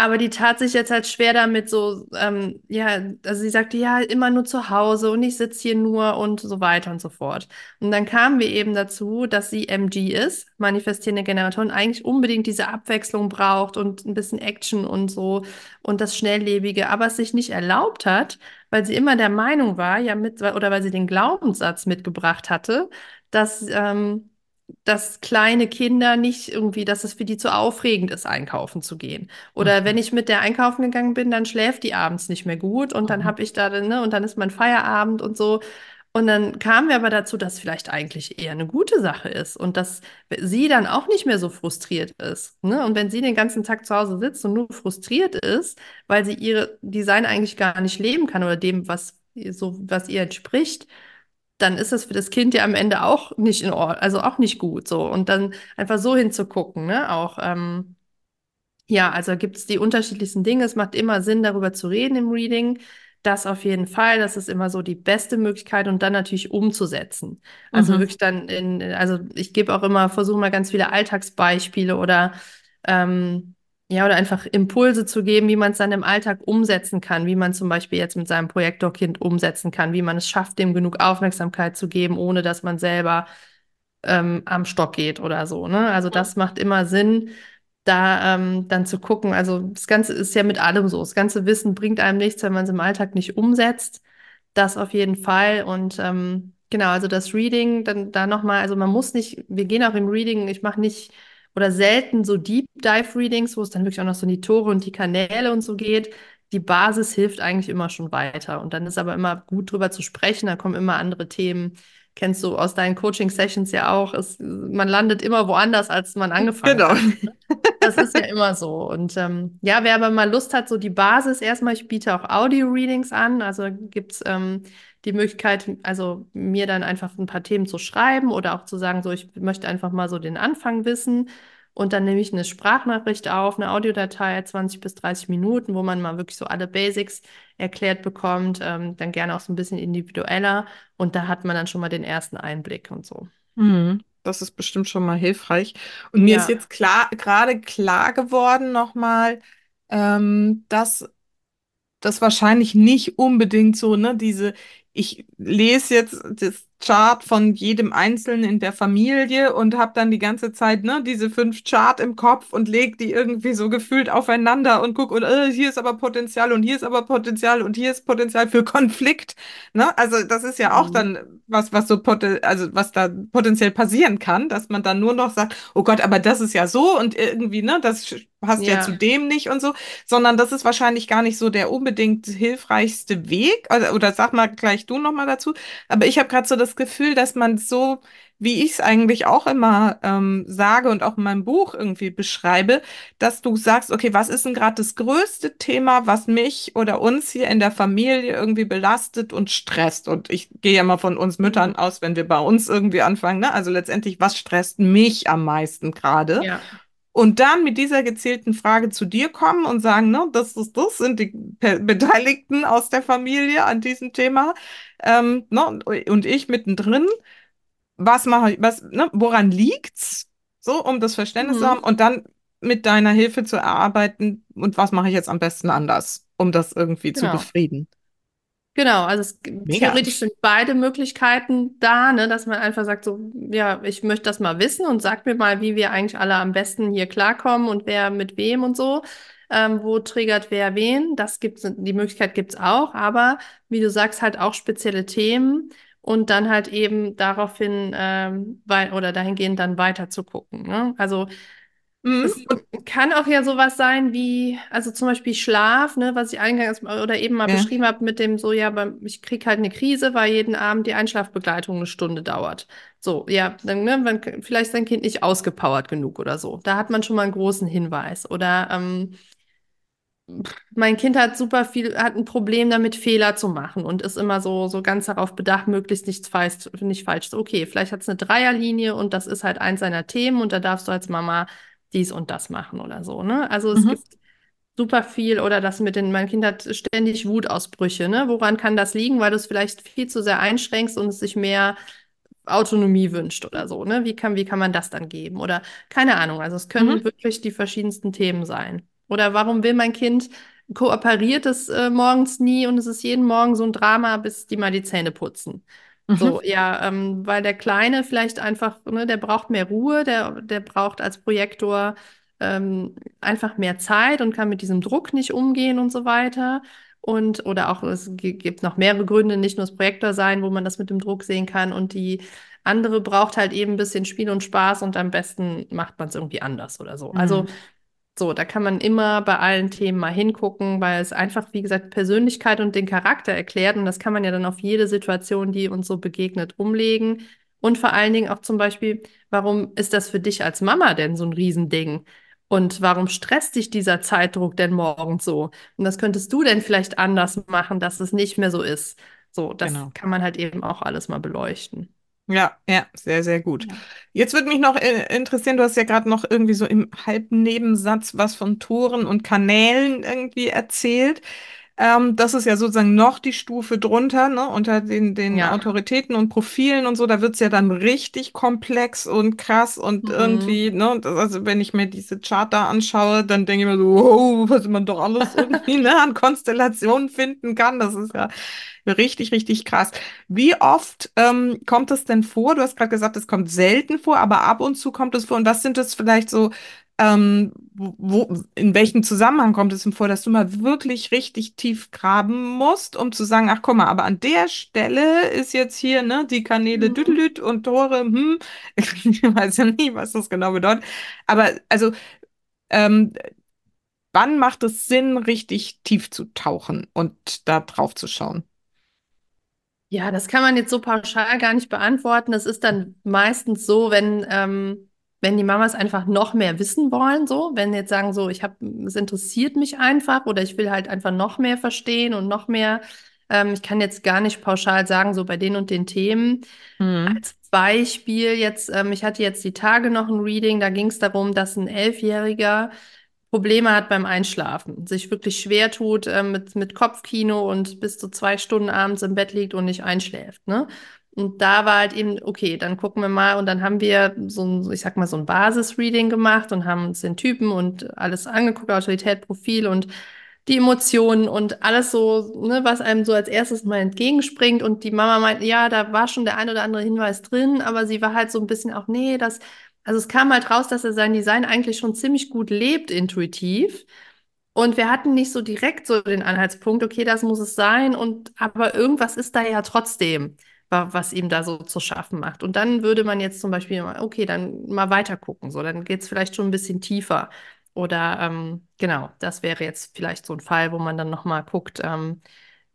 Aber die tat sich jetzt halt schwer damit, so, ähm, ja, also sie sagte, ja, immer nur zu Hause und ich sitze hier nur und so weiter und so fort. Und dann kamen wir eben dazu, dass sie MG ist, manifestierende Generatorin, eigentlich unbedingt diese Abwechslung braucht und ein bisschen Action und so und das Schnelllebige, aber es sich nicht erlaubt hat, weil sie immer der Meinung war, ja, mit, oder weil sie den Glaubenssatz mitgebracht hatte, dass, ähm, dass kleine Kinder nicht irgendwie, dass es für die zu aufregend ist, einkaufen zu gehen. Oder mhm. wenn ich mit der einkaufen gegangen bin, dann schläft die abends nicht mehr gut und dann mhm. habe ich da, ne, und dann ist mein Feierabend und so. Und dann kamen wir aber dazu, dass vielleicht eigentlich eher eine gute Sache ist und dass sie dann auch nicht mehr so frustriert ist. Ne? Und wenn sie den ganzen Tag zu Hause sitzt und nur frustriert ist, weil sie ihre Design eigentlich gar nicht leben kann oder dem, was so, was ihr entspricht, dann ist das für das Kind ja am Ende auch nicht in Ordnung, also auch nicht gut so. Und dann einfach so hinzugucken, ne? Auch, ähm, ja, also gibt es die unterschiedlichsten Dinge. Es macht immer Sinn, darüber zu reden im Reading. Das auf jeden Fall, das ist immer so die beste Möglichkeit und dann natürlich umzusetzen. Also mhm. wirklich dann in, also ich gebe auch immer, versuche mal ganz viele Alltagsbeispiele oder ähm, ja, oder einfach Impulse zu geben, wie man es dann im Alltag umsetzen kann, wie man zum Beispiel jetzt mit seinem Projektorkind umsetzen kann, wie man es schafft, dem genug Aufmerksamkeit zu geben, ohne dass man selber ähm, am Stock geht oder so. Ne? Also das macht immer Sinn, da ähm, dann zu gucken. Also das Ganze ist ja mit allem so. Das ganze Wissen bringt einem nichts, wenn man es im Alltag nicht umsetzt. Das auf jeden Fall. Und ähm, genau, also das Reading, dann da nochmal, also man muss nicht, wir gehen auch im Reading, ich mache nicht oder selten so Deep Dive Readings, wo es dann wirklich auch noch so in die Tore und die Kanäle und so geht. Die Basis hilft eigentlich immer schon weiter. Und dann ist aber immer gut drüber zu sprechen, da kommen immer andere Themen. Kennst du aus deinen Coaching-Sessions ja auch. Es, man landet immer woanders, als man angefangen genau. hat. Genau. Das ist ja immer so. Und ähm, ja, wer aber mal Lust hat, so die Basis erstmal, ich biete auch Audio-Readings an. Also gibt es ähm, die Möglichkeit, also mir dann einfach ein paar Themen zu schreiben oder auch zu sagen, so, ich möchte einfach mal so den Anfang wissen. Und dann nehme ich eine Sprachnachricht auf, eine Audiodatei, 20 bis 30 Minuten, wo man mal wirklich so alle Basics erklärt bekommt, ähm, dann gerne auch so ein bisschen individueller. Und da hat man dann schon mal den ersten Einblick und so. Mhm. Das ist bestimmt schon mal hilfreich. Und mir ja. ist jetzt klar, gerade klar geworden nochmal, ähm, dass das wahrscheinlich nicht unbedingt so, ne, diese, ich lese jetzt das Chart von jedem Einzelnen in der Familie und habe dann die ganze Zeit ne, diese fünf Chart im Kopf und leg die irgendwie so gefühlt aufeinander und guck, und äh, hier ist aber Potenzial und hier ist aber Potenzial und hier ist Potenzial für Konflikt. Ne? Also das ist ja auch mhm. dann was, was so also was da potenziell passieren kann, dass man dann nur noch sagt, oh Gott, aber das ist ja so und irgendwie, ne, das passt ja. ja zu dem nicht und so, sondern das ist wahrscheinlich gar nicht so der unbedingt hilfreichste Weg. Oder, oder sag mal gleich du noch mal dazu. Aber ich habe gerade so das Gefühl, dass man so, wie ich es eigentlich auch immer ähm, sage und auch in meinem Buch irgendwie beschreibe, dass du sagst, okay, was ist denn gerade das größte Thema, was mich oder uns hier in der Familie irgendwie belastet und stresst? Und ich gehe ja mal von uns Müttern aus, wenn wir bei uns irgendwie anfangen. Ne? Also letztendlich, was stresst mich am meisten gerade? Ja und dann mit dieser gezielten Frage zu dir kommen und sagen, ne, das ist das sind die Beteiligten aus der Familie an diesem Thema, ähm, ne, und ich mittendrin. Was mache ich, was, ne, woran liegt's? So, um das Verständnis mhm. zu haben und dann mit deiner Hilfe zu erarbeiten und was mache ich jetzt am besten anders, um das irgendwie genau. zu befrieden. Genau, also es, theoretisch sind beide Möglichkeiten da, ne, dass man einfach sagt, so, ja, ich möchte das mal wissen und sag mir mal, wie wir eigentlich alle am besten hier klarkommen und wer mit wem und so. Ähm, wo triggert wer wen? Das gibt's, die Möglichkeit gibt's auch, aber wie du sagst, halt auch spezielle Themen und dann halt eben daraufhin ähm, weil, oder dahingehend dann weiter zu gucken. Ne? Also Mhm. Kann auch ja sowas sein wie, also zum Beispiel Schlaf, ne, was ich eingangs oder eben mal ja. beschrieben habe mit dem so, ja, ich krieg halt eine Krise, weil jeden Abend die Einschlafbegleitung eine Stunde dauert. So, ja, dann, ne, wenn, vielleicht ist dein Kind nicht ausgepowert genug oder so. Da hat man schon mal einen großen Hinweis. Oder ähm, mein Kind hat super viel, hat ein Problem damit, Fehler zu machen und ist immer so, so ganz darauf bedacht, möglichst nichts falsch, nicht falsch. Okay, vielleicht hat es eine Dreierlinie und das ist halt eins seiner Themen und da darfst du als Mama dies und das machen oder so, ne? Also es Mhm. gibt super viel oder das mit den, mein Kind hat ständig Wutausbrüche, ne? Woran kann das liegen? Weil du es vielleicht viel zu sehr einschränkst und es sich mehr Autonomie wünscht oder so, ne? Wie kann, wie kann man das dann geben? Oder keine Ahnung. Also es können Mhm. wirklich die verschiedensten Themen sein. Oder warum will mein Kind, kooperiert es äh, morgens nie und es ist jeden Morgen so ein Drama, bis die mal die Zähne putzen. Mhm. So, ja, ähm, weil der Kleine vielleicht einfach, ne, der braucht mehr Ruhe, der, der braucht als Projektor ähm, einfach mehr Zeit und kann mit diesem Druck nicht umgehen und so weiter. Und, oder auch, es gi- gibt noch mehrere Gründe, nicht nur das Projektor sein, wo man das mit dem Druck sehen kann. Und die andere braucht halt eben ein bisschen Spiel und Spaß und am besten macht man es irgendwie anders oder so. Also, Mhm. So, da kann man immer bei allen Themen mal hingucken, weil es einfach, wie gesagt, Persönlichkeit und den Charakter erklärt. Und das kann man ja dann auf jede Situation, die uns so begegnet, umlegen. Und vor allen Dingen auch zum Beispiel, warum ist das für dich als Mama denn so ein Riesending? Und warum stresst dich dieser Zeitdruck denn morgens so? Und das könntest du denn vielleicht anders machen, dass es nicht mehr so ist. So, das Genau. kann man halt eben auch alles mal beleuchten. Ja, ja, sehr, sehr gut. Ja. Jetzt würde mich noch äh, interessieren, du hast ja gerade noch irgendwie so im Halbnebensatz was von Toren und Kanälen irgendwie erzählt. Ähm, das ist ja sozusagen noch die Stufe drunter, ne, unter den, den Ja. Autoritäten und Profilen und so. Da wird's ja dann richtig komplex und krass und Mhm. irgendwie, ne, das, also wenn ich mir diese Chart da anschaue, dann denke ich mir so, wow, was man doch alles irgendwie, ne, an Konstellationen finden kann. Das ist ja richtig, richtig krass. Wie oft ähm, kommt es denn vor? Du hast gerade gesagt, es kommt selten vor, aber ab und zu kommt es vor. Und was sind es vielleicht so, ähm, wo, in welchem Zusammenhang kommt es denn vor, dass du mal wirklich richtig tief graben musst, um zu sagen, ach guck mal, aber an der Stelle ist jetzt hier, ne, die Kanäle Mhm. Düdelüt und Tore, hm, ich weiß ja nie, was das genau bedeutet. Aber also, ähm, wann macht es Sinn, richtig tief zu tauchen und da drauf zu schauen? Ja, das kann man jetzt so pauschal gar nicht beantworten. Das ist dann meistens so, wenn, ähm, wenn die Mamas einfach noch mehr wissen wollen, so, wenn jetzt sagen, so, ich habe, es interessiert mich einfach oder ich will halt einfach noch mehr verstehen und noch mehr. Ähm, ich kann jetzt gar nicht pauschal sagen, so bei den und den Themen. Hm. Als Beispiel jetzt, ähm, ich hatte jetzt die Tage noch ein Reading, da ging es darum, dass ein Elfjähriger Probleme hat beim Einschlafen, sich wirklich schwer tut äh, mit, mit Kopfkino und bis zu zwei Stunden abends im Bett liegt und nicht einschläft, ne? Und da war halt eben, okay, dann gucken wir mal und dann haben wir so ein, ich sag mal, so ein Basis-Reading gemacht und haben uns den Typen und alles angeguckt, Autorität, Profil und die Emotionen und alles so, ne, was einem so als erstes mal entgegenspringt. Und die Mama meint, ja, da war schon der ein oder andere Hinweis drin, aber sie war halt so ein bisschen auch, nee, das, also es kam halt raus, dass er sein Design eigentlich schon ziemlich gut lebt, intuitiv. Und wir hatten nicht so direkt so den Anhaltspunkt, okay, das muss es sein, und aber irgendwas ist da ja trotzdem, was ihm da so zu schaffen macht. Und dann würde man jetzt zum Beispiel mal, okay, dann mal weiter gucken, so, dann geht es vielleicht schon ein bisschen tiefer. Oder ähm, genau, das wäre jetzt vielleicht so ein Fall, wo man dann nochmal guckt, ähm,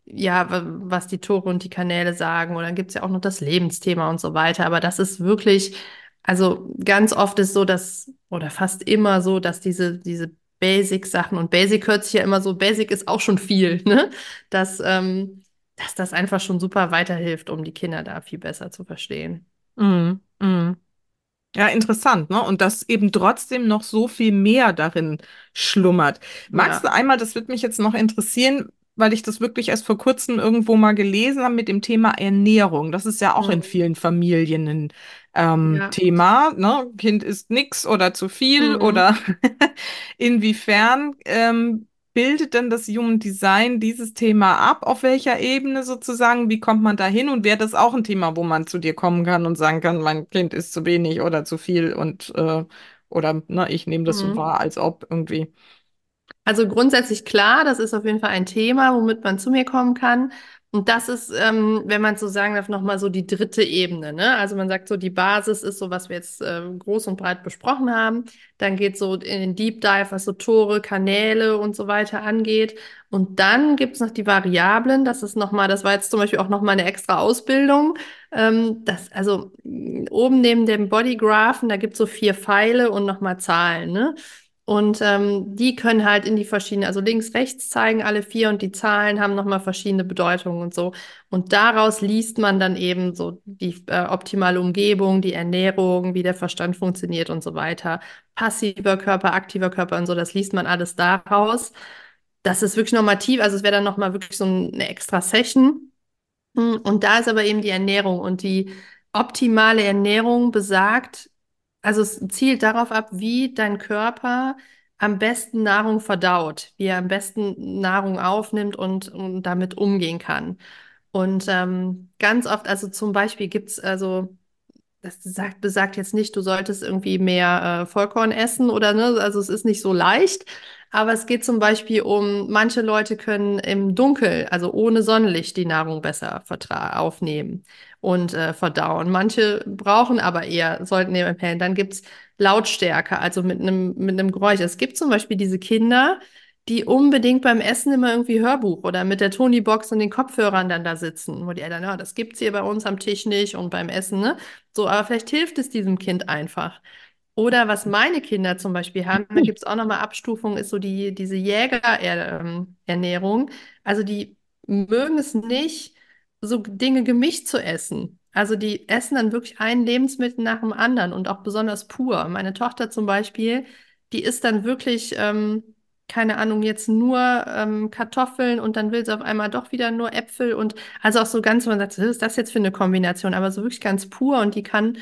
ja, wa- was die Tore und die Kanäle sagen. Oder dann gibt es ja auch noch das Lebensthema und so weiter. Aber das ist wirklich, also ganz oft ist so, dass, oder fast immer so, dass diese, diese Basic-Sachen und Basic hört sich ja immer so, Basic ist auch schon viel, ne? Dass, ähm, dass das einfach schon super weiterhilft, um die Kinder da viel besser zu verstehen. Mhm. Mhm. Ja, interessant, ne? Und dass eben trotzdem noch so viel mehr darin schlummert. Magst Ja. du einmal, das wird mich jetzt noch interessieren, weil ich das wirklich erst vor kurzem irgendwo mal gelesen habe mit dem Thema Ernährung. Das ist ja auch in Mhm. vielen Familien ein ähm, Ja. Thema, ne? Kind isst nix oder zu viel Mhm. oder inwiefern ähm, bildet denn das Human Design dieses Thema ab? Auf welcher Ebene sozusagen? Wie kommt man da hin? Und wäre das auch ein Thema, wo man zu dir kommen kann und sagen kann, mein Kind isst zu wenig oder zu viel und äh, oder ne, ich nehme das so Mhm. wahr, als ob irgendwie. Also grundsätzlich klar, das ist auf jeden Fall ein Thema, womit man zu mir kommen kann. Und das ist, ähm, wenn man so sagen darf, nochmal so die dritte Ebene. Ne? Also man sagt so, die Basis ist so, was wir jetzt äh, groß und breit besprochen haben. Dann geht so in den Deep Dive, was so Tore, Kanäle und so weiter angeht. Und dann gibt es noch die Variablen. Das ist nochmal, das war jetzt zum Beispiel auch nochmal eine extra Ausbildung. Ähm, das, also oben neben dem Bodygraphen, da gibt es so vier Pfeile und nochmal Zahlen. Ne? Und ähm, die können halt in die verschiedenen, also links, rechts zeigen alle vier und die Zahlen haben nochmal verschiedene Bedeutungen und so. Und daraus liest man dann eben so die äh, optimale Umgebung, die Ernährung, wie der Verstand funktioniert und so weiter. Passiver Körper, aktiver Körper und so, das liest man alles daraus. Das ist wirklich normativ, also es wäre dann nochmal wirklich so eine extra Session. Hm, und da ist aber eben die Ernährung und die optimale Ernährung besagt, also es zielt darauf ab, wie dein Körper am besten Nahrung verdaut, wie er am besten Nahrung aufnimmt und, und damit umgehen kann. Und ähm, ganz oft, also zum Beispiel gibt es, also das sagt, besagt jetzt nicht, du solltest irgendwie mehr äh, Vollkorn essen oder ne, also es ist nicht so leicht. Aber es geht zum Beispiel um, manche Leute können im Dunkel, also ohne Sonnenlicht, die Nahrung besser aufnehmen und äh, verdauen. Manche brauchen aber eher, sollten eben hellen. Dann gibt es Lautstärke, also mit einem mit Geräusch. Es gibt zum Beispiel diese Kinder, die unbedingt beim Essen immer irgendwie Hörbuch oder mit der Tony-Box und den Kopfhörern dann da sitzen, wo die Eltern, ja, das gibt's hier bei uns am Tisch nicht und beim Essen, ne? So, aber vielleicht hilft es diesem Kind einfach. Oder was meine Kinder zum Beispiel haben, da gibt es auch nochmal Abstufungen, ist so die, diese Jägerernährung. Also die mögen es nicht, so Dinge gemischt zu essen. Also die essen dann wirklich ein Lebensmittel nach dem anderen und auch besonders pur. Meine Tochter zum Beispiel, die isst dann wirklich, ähm, keine Ahnung, jetzt nur ähm, Kartoffeln und dann will sie auf einmal doch wieder nur Äpfel und also auch so ganz, man sagt, was ist das jetzt für eine Kombination? Aber so wirklich ganz pur und die kann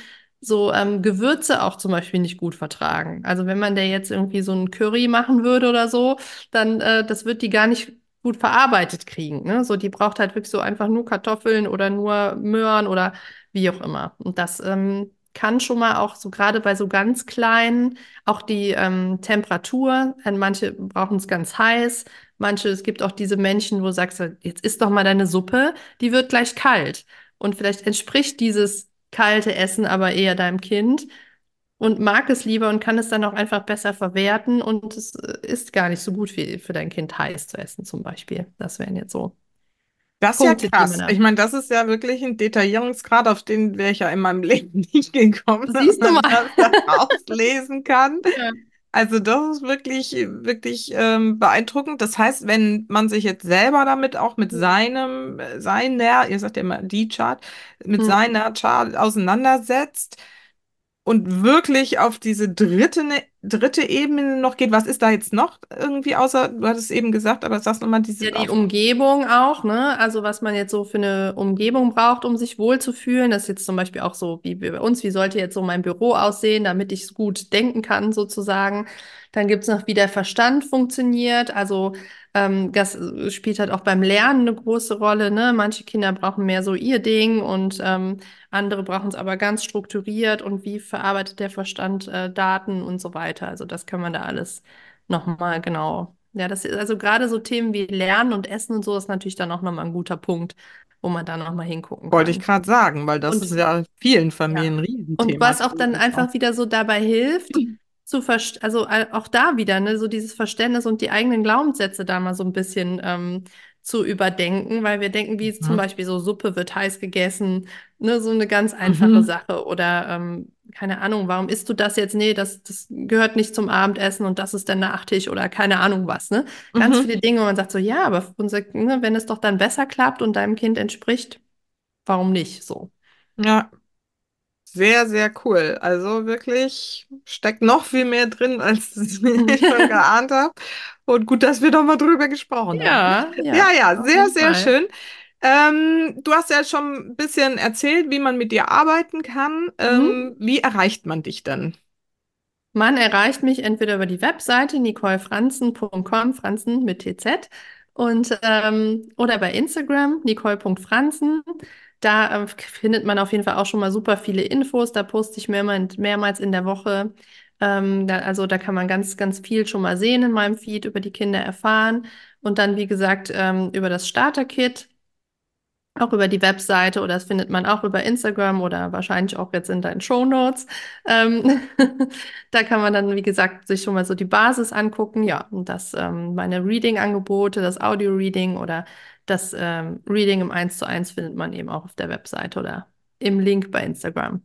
so ähm, Gewürze auch zum Beispiel nicht gut vertragen. Also wenn man der jetzt irgendwie so ein Curry machen würde oder so, dann äh, das wird die gar nicht gut verarbeitet kriegen. Ne? So, die braucht halt wirklich so einfach nur Kartoffeln oder nur Möhren oder wie auch immer. Und das ähm, kann schon mal auch so gerade bei so ganz kleinen, auch die ähm, Temperatur, manche brauchen es ganz heiß, manche, es gibt auch diese Menschen, wo du sagst, jetzt isst doch mal deine Suppe, die wird gleich kalt. Und vielleicht entspricht dieses kalte Essen aber eher deinem Kind und mag es lieber und kann es dann auch einfach besser verwerten und es äh, ist gar nicht so gut wie für dein Kind heiß zu essen zum Beispiel. Das wären jetzt so. Das ist Punkte, ja krass. Ich meine, das ist ja wirklich ein Detaillierungsgrad, auf den wäre ich ja in meinem Leben nicht gekommen, Siehst dass man das auslesen kann. Ja. Also das ist wirklich, wirklich ähm, beeindruckend. Das heißt, wenn man sich jetzt selber damit auch mit seinem, seiner, ihr sagt ja immer die Chart, mit mhm. seiner Chart auseinandersetzt und wirklich auf diese dritte, ne, dritte Ebene noch geht, was ist da jetzt noch irgendwie außer, du hattest eben gesagt, aber sagst nochmal diese. Ja, die Umgebung auch, ne? Also was man jetzt so für eine Umgebung braucht, um sich wohlzufühlen. Das ist jetzt zum Beispiel auch so wie bei uns, wie sollte jetzt so mein Büro aussehen, damit ich es gut denken kann, sozusagen. Dann gibt es noch, wie der Verstand funktioniert. Also ähm, das spielt halt auch beim Lernen eine große Rolle. Ne? Manche Kinder brauchen mehr so ihr Ding und ähm, andere brauchen es aber ganz strukturiert und wie verarbeitet der Verstand äh, Daten und so weiter. Also das kann man da alles nochmal genau. Ja, das ist also gerade so Themen wie Lernen und Essen und so ist natürlich dann auch nochmal ein guter Punkt, wo man da nochmal hingucken kann. Wollte ich gerade sagen, weil das und, ist ja vielen Familien ja. ein Riesenthema. Und was auch dann einfach wieder so dabei hilft, zu verstehen, also auch da wieder, ne, so dieses Verständnis und die eigenen Glaubenssätze da mal so ein bisschen ähm, zu überdenken, weil wir denken, wie mhm. zum Beispiel so Suppe wird heiß gegessen, ne, so eine ganz einfache mhm. Sache oder ähm, keine Ahnung, warum isst du das jetzt? Nee, das, das gehört nicht zum Abendessen und das ist der Nachtisch oder keine Ahnung was, ne? Ganz mhm. viele Dinge, wo man sagt so, ja, aber unser, ne, wenn es doch dann besser klappt und deinem Kind entspricht, warum nicht so? Ja, sehr, sehr cool. Also wirklich steckt noch viel mehr drin, als ich schon geahnt habe. Und gut, dass wir doch mal drüber gesprochen ja, haben. Ja, ja, ja sehr, sehr Fall. schön. Ähm, du hast ja schon ein bisschen erzählt, wie man mit dir arbeiten kann. Ähm, mhm. Wie erreicht man dich dann? Man erreicht mich entweder über die Webseite nicolefranzen.com, Franzen mit TZ, und, ähm, oder bei Instagram, nicole.franzen. Da äh, findet man auf jeden Fall auch schon mal super viele Infos. Da poste ich mehrmals, mehrmals in der Woche. Ähm, da, also da kann man ganz, ganz viel schon mal sehen in meinem Feed, über die Kinder erfahren. Und dann, wie gesagt, ähm, über das Starter-Kit auch über die Webseite oder das findet man auch über Instagram oder wahrscheinlich auch jetzt in deinen Show Notes. Ähm, da kann man dann, wie gesagt, sich schon mal so die Basis angucken. Ja, und das ähm, meine Reading-Angebote, das Audio-Reading oder das ähm, Reading im 1 zu 1 findet man eben auch auf der Webseite oder im Link bei Instagram.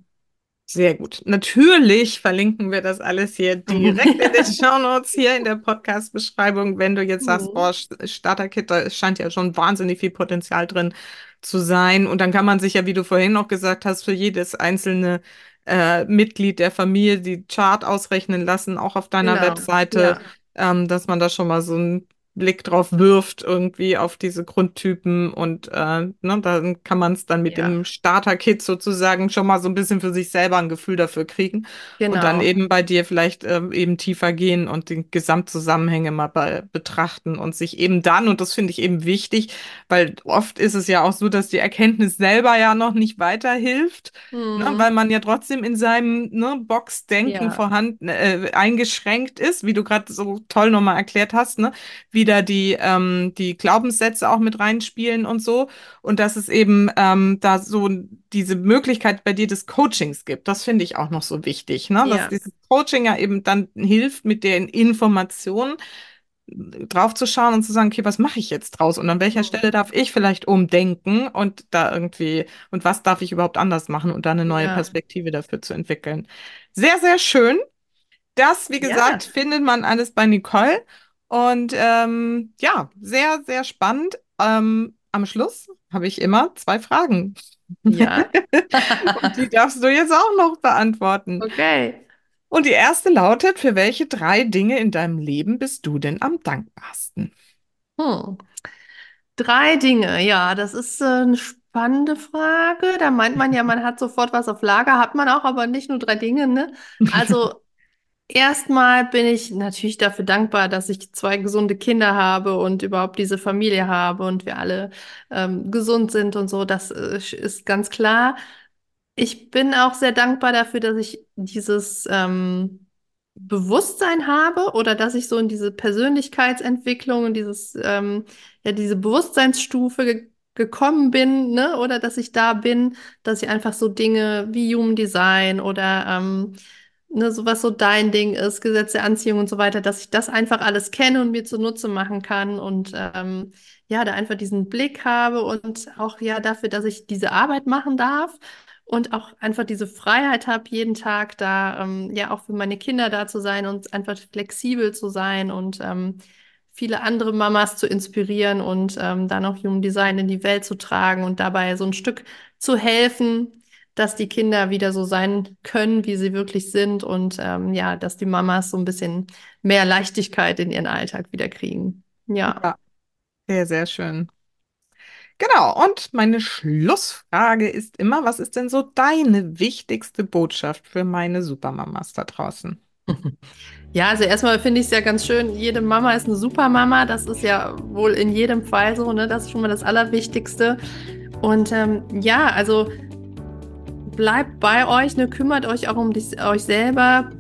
Sehr gut. Natürlich verlinken wir das alles hier direkt in den Show Notes, hier in der Podcast-Beschreibung. Wenn du jetzt sagst, Mhm. boah, Starter-Kit, da scheint ja schon wahnsinnig viel Potenzial drin zu sein. Und dann kann man sich ja, wie du vorhin noch gesagt hast, für jedes einzelne äh, Mitglied der Familie die Chart ausrechnen lassen, auch auf deiner Genau. Webseite, Ja. ähm, dass man da schon mal so einen Blick drauf wirft, irgendwie auf diese Grundtypen und äh, ne, dann kann man es dann mit Ja. dem Starter-Kit sozusagen schon mal so ein bisschen für sich selber ein Gefühl dafür kriegen und dann Genau. eben bei dir vielleicht ähm, eben tiefer gehen und die Gesamtzusammenhänge mal bei, betrachten und sich eben dann, und das finde ich eben wichtig, weil oft ist es ja auch so, dass die Erkenntnis selber ja noch nicht weiterhilft, ne, Mhm. weil man ja trotzdem in seinem ne, Boxdenken Ja. vorhanden, äh, eingeschränkt ist, wie du gerade so toll nochmal erklärt hast, ne, wie da die, ähm, die Glaubenssätze auch mit reinspielen und so. Und dass es eben ähm, da so diese Möglichkeit bei dir des Coachings gibt. Das finde ich auch noch so wichtig, ne? Dass Ja. dieses Coaching ja eben dann hilft, mit den Informationen drauf zu schauen und zu sagen, okay, was mache ich jetzt draus? Und an welcher Mhm. Stelle darf ich vielleicht umdenken und da irgendwie, und was darf ich überhaupt anders machen und da eine neue Ja. Perspektive dafür zu entwickeln. Sehr, sehr schön. Das, wie Ja. gesagt, findet man alles bei Nicole. Und ähm, ja, sehr, sehr spannend. Ähm, am Schluss habe ich immer zwei Fragen. Ja. Und die darfst du jetzt auch noch beantworten. Okay. Und die erste lautet, für welche drei Dinge in deinem Leben bist du denn am dankbarsten? Hm. Drei Dinge, ja, das ist äh, eine spannende Frage. Da meint man ja, man hat sofort was auf Lager, hat man auch, aber nicht nur drei Dinge, ne? Also erstmal bin ich natürlich dafür dankbar, dass ich zwei gesunde Kinder habe und überhaupt diese Familie habe und wir alle ähm, gesund sind und so. Das äh, ist ganz klar. Ich bin auch sehr dankbar dafür, dass ich dieses ähm, Bewusstsein habe oder dass ich so in diese Persönlichkeitsentwicklung und dieses, ähm, ja, diese Bewusstseinsstufe ge gekommen bin, ne? Oder dass ich da bin, dass ich einfach so Dinge wie Human Design oder ähm, ne, so was so dein Ding ist, Gesetz der Anziehung und so weiter, dass ich das einfach alles kenne und mir zunutze machen kann und ähm, ja, da einfach diesen Blick habe und auch ja dafür, dass ich diese Arbeit machen darf und auch einfach diese Freiheit habe, jeden Tag da ähm, ja auch für meine Kinder da zu sein und einfach flexibel zu sein und ähm, viele andere Mamas zu inspirieren und ähm, dann auch Human Design in die Welt zu tragen und dabei so ein Stück zu helfen, dass die Kinder wieder so sein können, wie sie wirklich sind und ähm, ja, dass die Mamas so ein bisschen mehr Leichtigkeit in ihren Alltag wieder kriegen. Ja. Ja, sehr, sehr schön. Genau, und meine Schlussfrage ist immer, was ist denn so deine wichtigste Botschaft für meine Supermamas da draußen? Ja, also erstmal finde ich es ja ganz schön, jede Mama ist eine Supermama. Das ist ja wohl in jedem Fall so, ne? Das ist schon mal das Allerwichtigste. Und ähm, ja, also bleibt bei euch, ne? Kümmert euch auch um dich, euch selber.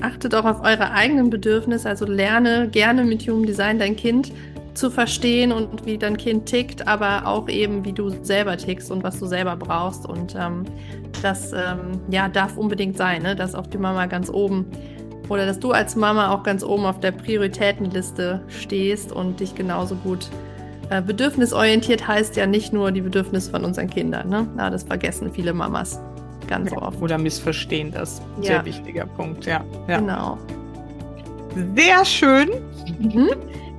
Achtet auch auf eure eigenen Bedürfnisse. Also lerne gerne mit Human Design dein Kind zu verstehen und wie dein Kind tickt, aber auch eben, wie du selber tickst und was du selber brauchst. Und ähm, das ähm, ja, darf unbedingt sein, ne? dass auch die Mama ganz oben oder dass du als Mama auch ganz oben auf der Prioritätenliste stehst und dich genauso gut äh, bedürfnisorientiert heißt ja nicht nur die Bedürfnisse von unseren Kindern. Ne? Ja, das vergessen viele Mamas ganz Ja, oft. Oder missverstehen das. Ja. Sehr wichtiger Punkt, ja. ja. Genau. Sehr schön. Mhm.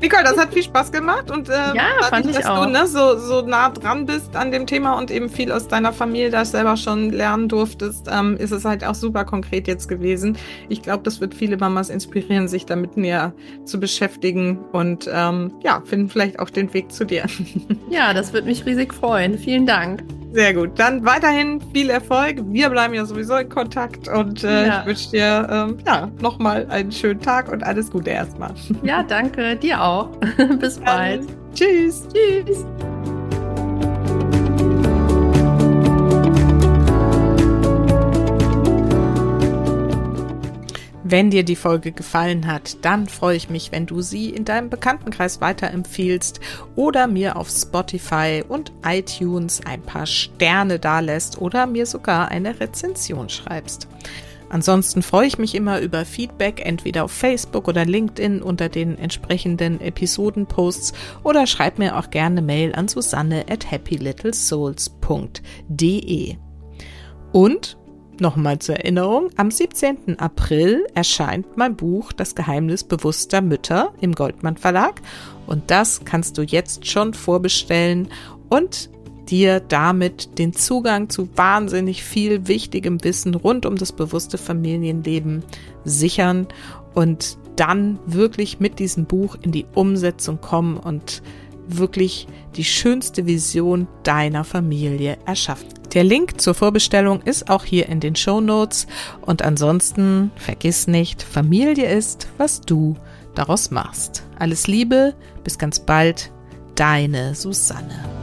Nicole, das hat viel Spaß gemacht und äh, Ja, fand ich dass auch. du ne, so, so nah dran bist an dem Thema und eben viel aus deiner Familie da selber schon lernen durftest, ähm, ist es halt auch super konkret jetzt gewesen. Ich glaube, das wird viele Mamas inspirieren, sich damit näher zu beschäftigen und ähm, ja, finden vielleicht auch den Weg zu dir. Ja, das würde mich riesig freuen. Vielen Dank. Sehr gut. Dann weiterhin viel Erfolg. Wir bleiben ja sowieso in Kontakt und äh, Ja. ich wünsche dir ähm, ja, nochmal einen schönen Tag und alles Gute erstmal. Ja, danke. Dir auch. Bis bald. Dann, tschüss. Tschüss. Wenn dir die Folge gefallen hat, dann freue ich mich, wenn du sie in deinem Bekanntenkreis weiterempfiehlst oder mir auf Spotify und iTunes ein paar Sterne dalässt oder mir sogar eine Rezension schreibst. Ansonsten freue ich mich immer über Feedback, entweder auf Facebook oder LinkedIn unter den entsprechenden Episodenposts oder schreib mir auch gerne Mail an Susanne at happylittlesouls.de. Und Nochmal zur Erinnerung, am 17. April erscheint mein Buch Das Geheimnis bewusster Mütter im Goldmann Verlag und das kannst du jetzt schon vorbestellen und dir damit den Zugang zu wahnsinnig viel wichtigem Wissen rund um das bewusste Familienleben sichern und dann wirklich mit diesem Buch in die Umsetzung kommen und wirklich die schönste Vision deiner Familie erschaffen. Der Link zur Vorbestellung ist auch hier in den Show Notes und ansonsten vergiss nicht, Familie ist, was du daraus machst. Alles Liebe, bis ganz bald, deine Susanne.